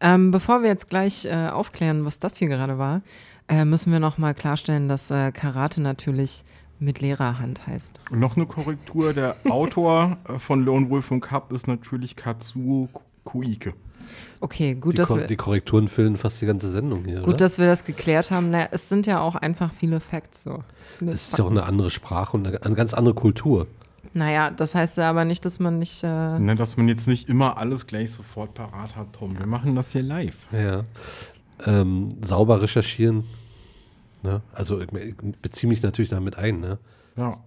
Ähm, bevor wir jetzt gleich äh, aufklären, was das hier gerade war, äh, müssen wir nochmal klarstellen, dass äh, Karate natürlich mit Lehrerhand heißt. Und noch eine Korrektur: Der Autor äh, von Lone Wolf und Cup ist natürlich Katsuo Koike. Okay, gut, die, dass Ko wir, die Korrekturen füllen fast die ganze Sendung hier. gut oder? dass wir das geklärt haben. Na, es sind ja auch einfach viele Facts so. Es ist ja auch eine andere Sprache und eine, eine ganz andere Kultur. Naja, das heißt ja aber nicht, dass man nicht. Äh, Ne, dass man jetzt nicht immer alles gleich sofort parat hat, Tom. Wir machen das hier live. Ja. Ähm, sauber recherchieren. Ne? Also ich ich beziehe mich natürlich damit ein. Ne? Ja.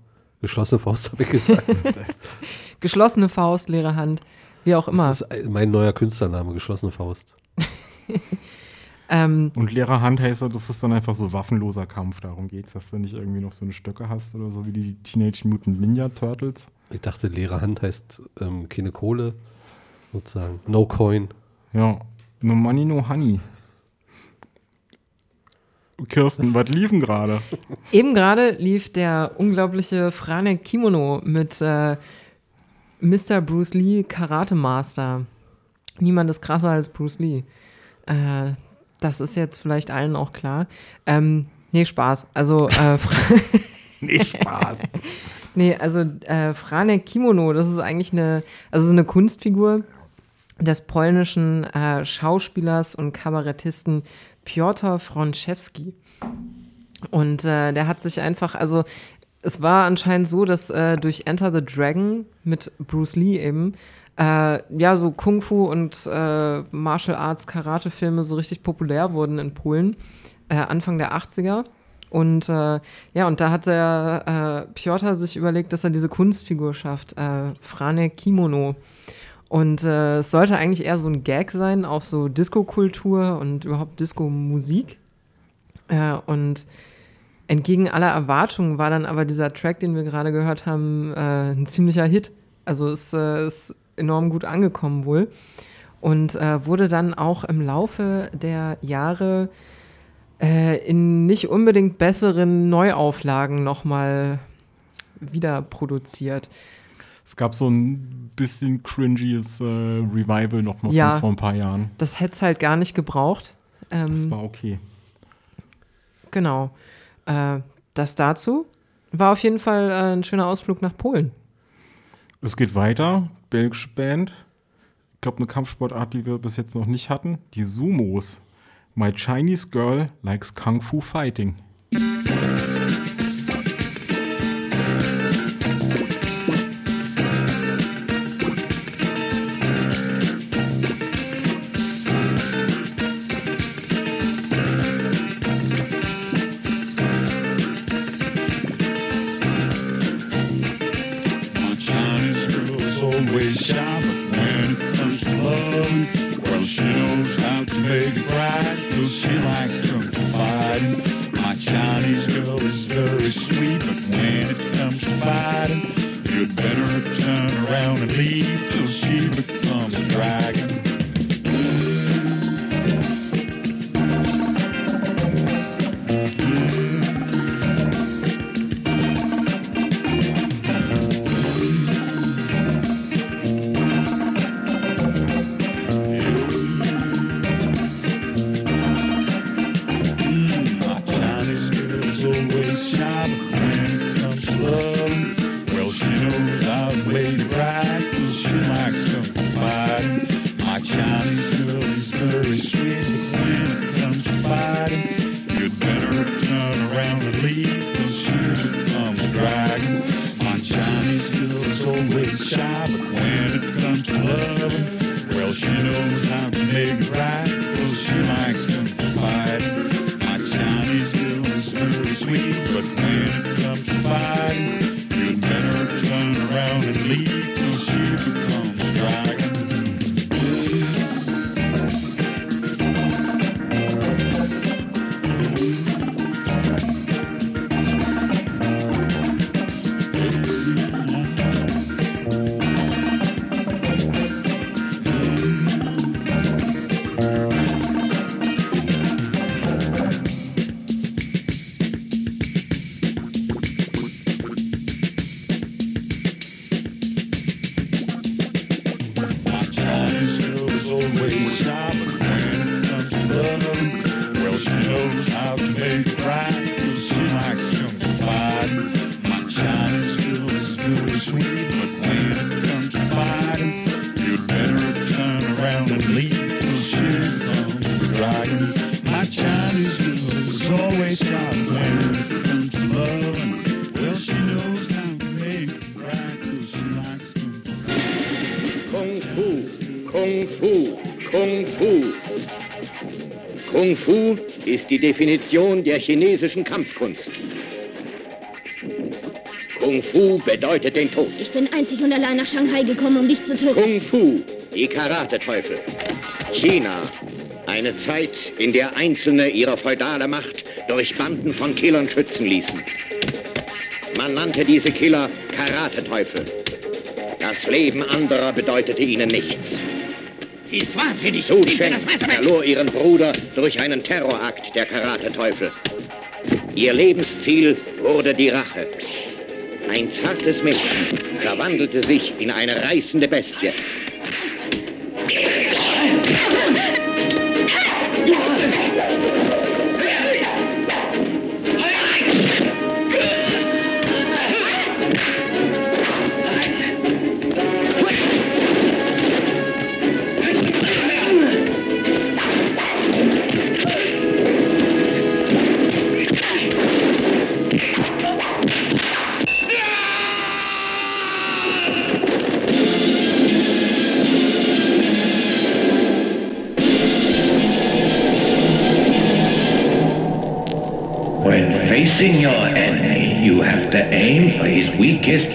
Geschlossene Faust habe ich gesagt. <laughs> geschlossene Faust, leere Hand, wie auch immer. Das ist mein neuer Künstlername, geschlossene Faust. <laughs> Ähm, Und leerer Hand heißt ja, das ist dann einfach so waffenloser Kampf. Darum geht's, dass du nicht irgendwie noch so eine Stöcke hast oder so wie die Teenage Mutant Ninja Turtles. Ich dachte, leere Hand heißt ähm, keine Kohle, sozusagen. No Coin. Ja, no money, no honey. Kirsten, was liefen gerade? Eben gerade lief der unglaubliche Franek Kimono mit äh, Mr. Bruce Lee Karate Master. Niemand ist krasser als Bruce Lee. Äh, das ist jetzt vielleicht allen auch klar. Ähm, nee, Spaß. Also, äh, <laughs> nee, Spaß. <laughs> nee, also äh, Franek Kimono, das ist eigentlich eine, also eine Kunstfigur des polnischen äh, Schauspielers und Kabarettisten Piotr Frączewski. Und äh, der hat sich einfach, also es war anscheinend so, dass äh, durch Enter the Dragon mit Bruce Lee eben äh, ja so Kung Fu und äh, Martial Arts Karate Filme so richtig populär wurden in Polen äh, Anfang der 80er. Und äh, ja, und da hat der äh, Piotr sich überlegt, dass er diese Kunstfigur schafft, äh, Frane Kimono. Und es sollte eigentlich eher so ein Gag sein auf so Disco-Kultur und überhaupt Disco-Musik. Und entgegen aller Erwartungen war dann aber dieser Track, den wir gerade gehört haben, ein ziemlicher Hit. Also es ist enorm gut angekommen wohl. Und äh, wurde dann auch im Laufe der Jahre äh, in nicht unbedingt besseren Neuauflagen nochmal wieder produziert. Es gab so ein bisschen cringiges äh, Revival noch mal Ja. von vor ein paar Jahren. Das hätte es halt gar nicht gebraucht. Ähm, Das war okay. Genau. Äh, das dazu war auf jeden Fall äh, ein schöner Ausflug nach Polen. Es geht weiter. Belgische Band. Ich glaube, eine Kampfsportart, die wir bis jetzt noch nicht hatten. Die Sumos. My Chinese Girl likes Kung Fu Fighting. Die Definition der chinesischen Kampfkunst. Kung Fu bedeutet den Tod. Ich bin einzig und allein nach Shanghai gekommen, um dich zu töten. Kung Fu, die Karate-Teufel. China, eine Zeit, in der Einzelne ihre feudale Macht durch Banden von Killern schützen ließen. Man nannte diese Killer Karate-Teufel. Das Leben anderer bedeutete ihnen nichts. Sie ist wahnsinnig. Su Chen verlor ihren Bruder durch einen Terrorakt der Karate-Teufel. Ihr Lebensziel wurde die Rache. Ein zartes Mädchen verwandelte sich in eine reißende Bestie.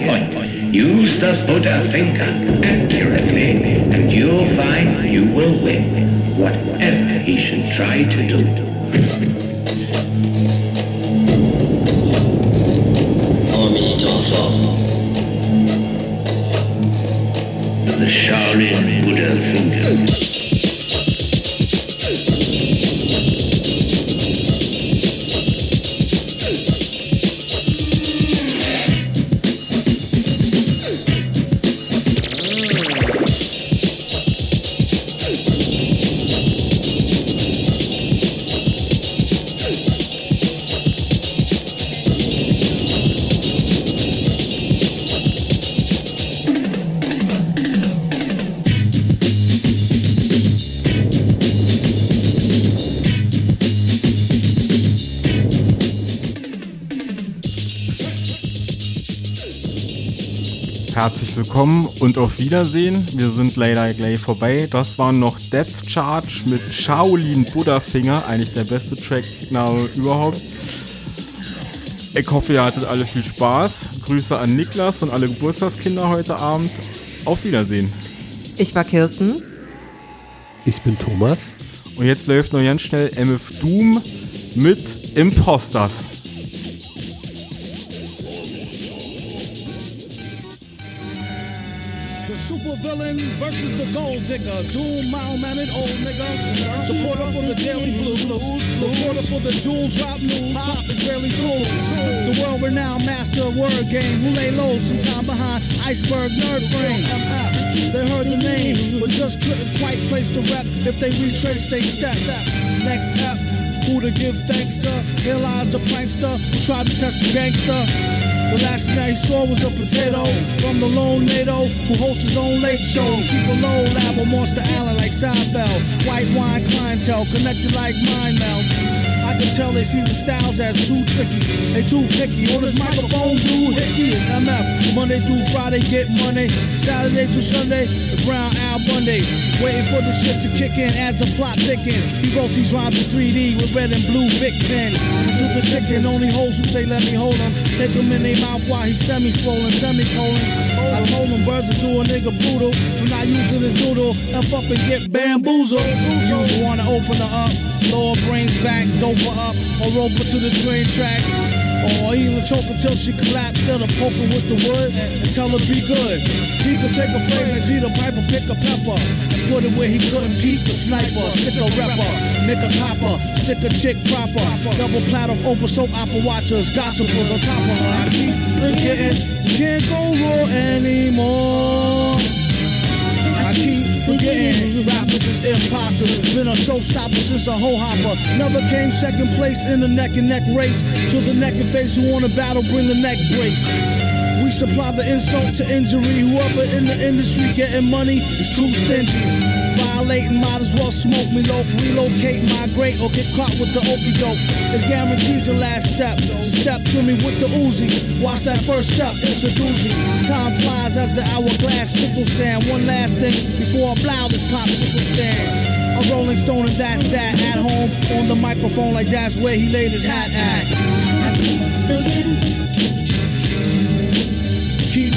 Point. Use the Buddha finger willkommen und auf Wiedersehen. Wir sind leider gleich vorbei. Das war noch Depth Charge mit Shaolin Buddha Finger, eigentlich der beste Track Name überhaupt. Ich hoffe, ihr hattet alle viel Spaß. Grüße an Niklas und alle Geburtstagskinder heute Abend. Auf Wiedersehen. Ich war Kirsten. Ich bin Thomas. Und jetzt läuft noch ganz schnell MF Doom mit Imposters. Supervillain versus the gold digger. Doom, mild-mannered old nigga. Supporter for the daily blues. Reporter for the jewel drop news. Pop is tools. The world-renowned master of word game who lay low sometime behind iceberg nerd frame. They heard the name, but just couldn't quite place the rep if they retraced their steps. Next step, who to give thanks to? Lies the prankster who tried to test the gangster. The last thing I saw was a potato from the lone NATO who hosts his own late show. Keep a low on Monster Island like Seinfeld. White wine clientele connected like mind meld. Can tell they see the styles as too tricky. They too picky. On his microphone, dude, hickey is MF. Monday through Friday, get money. Saturday through Sunday, the Brown Al Monday. Waiting for the shit to kick in as the plot thickened. He wrote these rhymes in 3D with red and blue big pen. To the chicken, only hoes who say let me hold him. Take him in their mouth while he's semi-swollen, semicolon. I told him birds do a nigga brutal for not using his noodle. F up and get bamboozled. You wanna open her up, lower brains back, dope her up, or rope her to the train tracks. Or he'll choke until she collapse, instead of poking with the wood and tell her be good. He could take a phrase like Peter Piper, pick a pepper, and put it where he couldn't peep the sniper, stick a rapper, nick a copper, stick a chick proper, double plat of open soap opera watchers, gossipers on top of her. I keep forgetting, can't go raw anymore. I keep forgetting rappers is impossible. Been a showstopper since a hoe hopper. Never came second place in the neck and neck race. To the neck and face who wanna battle, bring the neck brace. Supply the insult to injury. Whoever in the industry getting money is too stingy. Violating, might as well smoke me low. Relocate, migrate, or get caught with the doke. It's guaranteed your last step. Step to me with the Uzi. Watch that first step, it's a doozy. Time flies as the hourglass trickle sand. One last thing before I blow this popsicle stand. A rolling stone and that's that at home on the microphone like that's where he laid his hat at.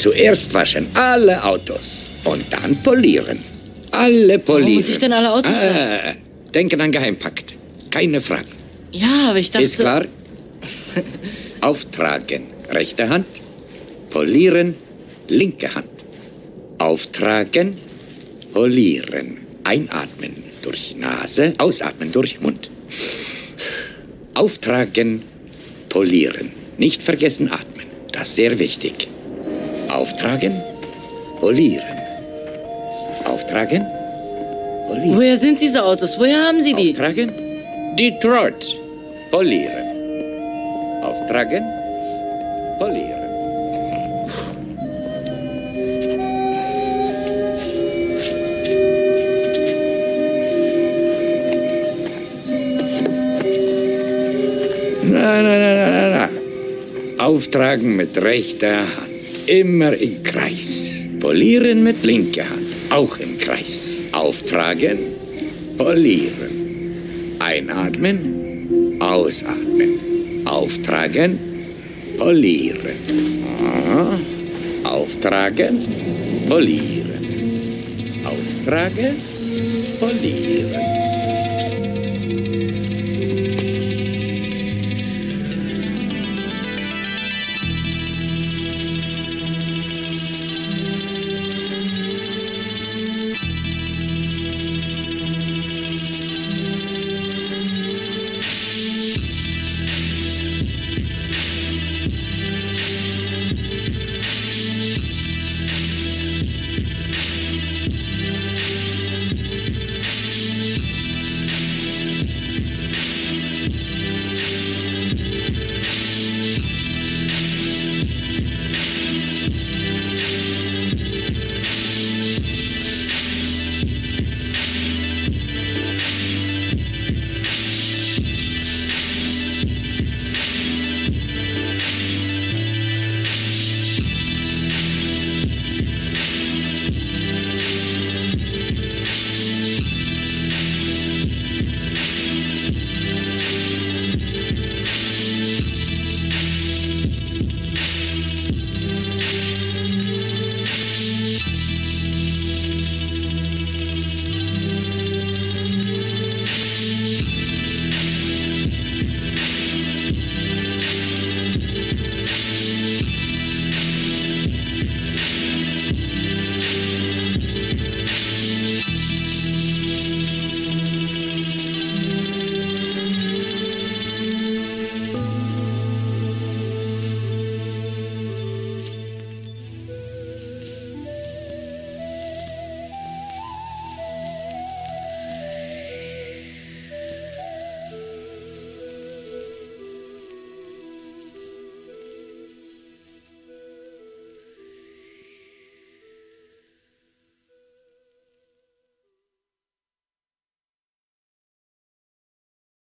Zuerst waschen alle Autos und dann polieren. Alle polieren. muss ich denn alle Autos Ah, denken an Geheimpakt. Keine Fragen. Ja, aber ich dachte... Ist klar? <laughs> Auftragen, rechte Hand. Polieren, linke Hand. Auftragen, polieren. Einatmen durch Nase, ausatmen durch Mund. Auftragen, polieren. Nicht vergessen atmen. Das ist sehr wichtig. Auftragen, polieren. Auftragen, polieren. Woher sind diese Autos? Woher haben Sie die? Auftragen, Detroit, polieren. Auftragen, polieren. Na, na, na, na, na, na. Auftragen mit rechter Hand. Immer im Kreis. Polieren mit linker Hand. Auch im Kreis. Auftragen. Polieren. Einatmen. Ausatmen. Auftragen. Polieren. Ah. Auftragen. Polieren. Auftragen. Polieren.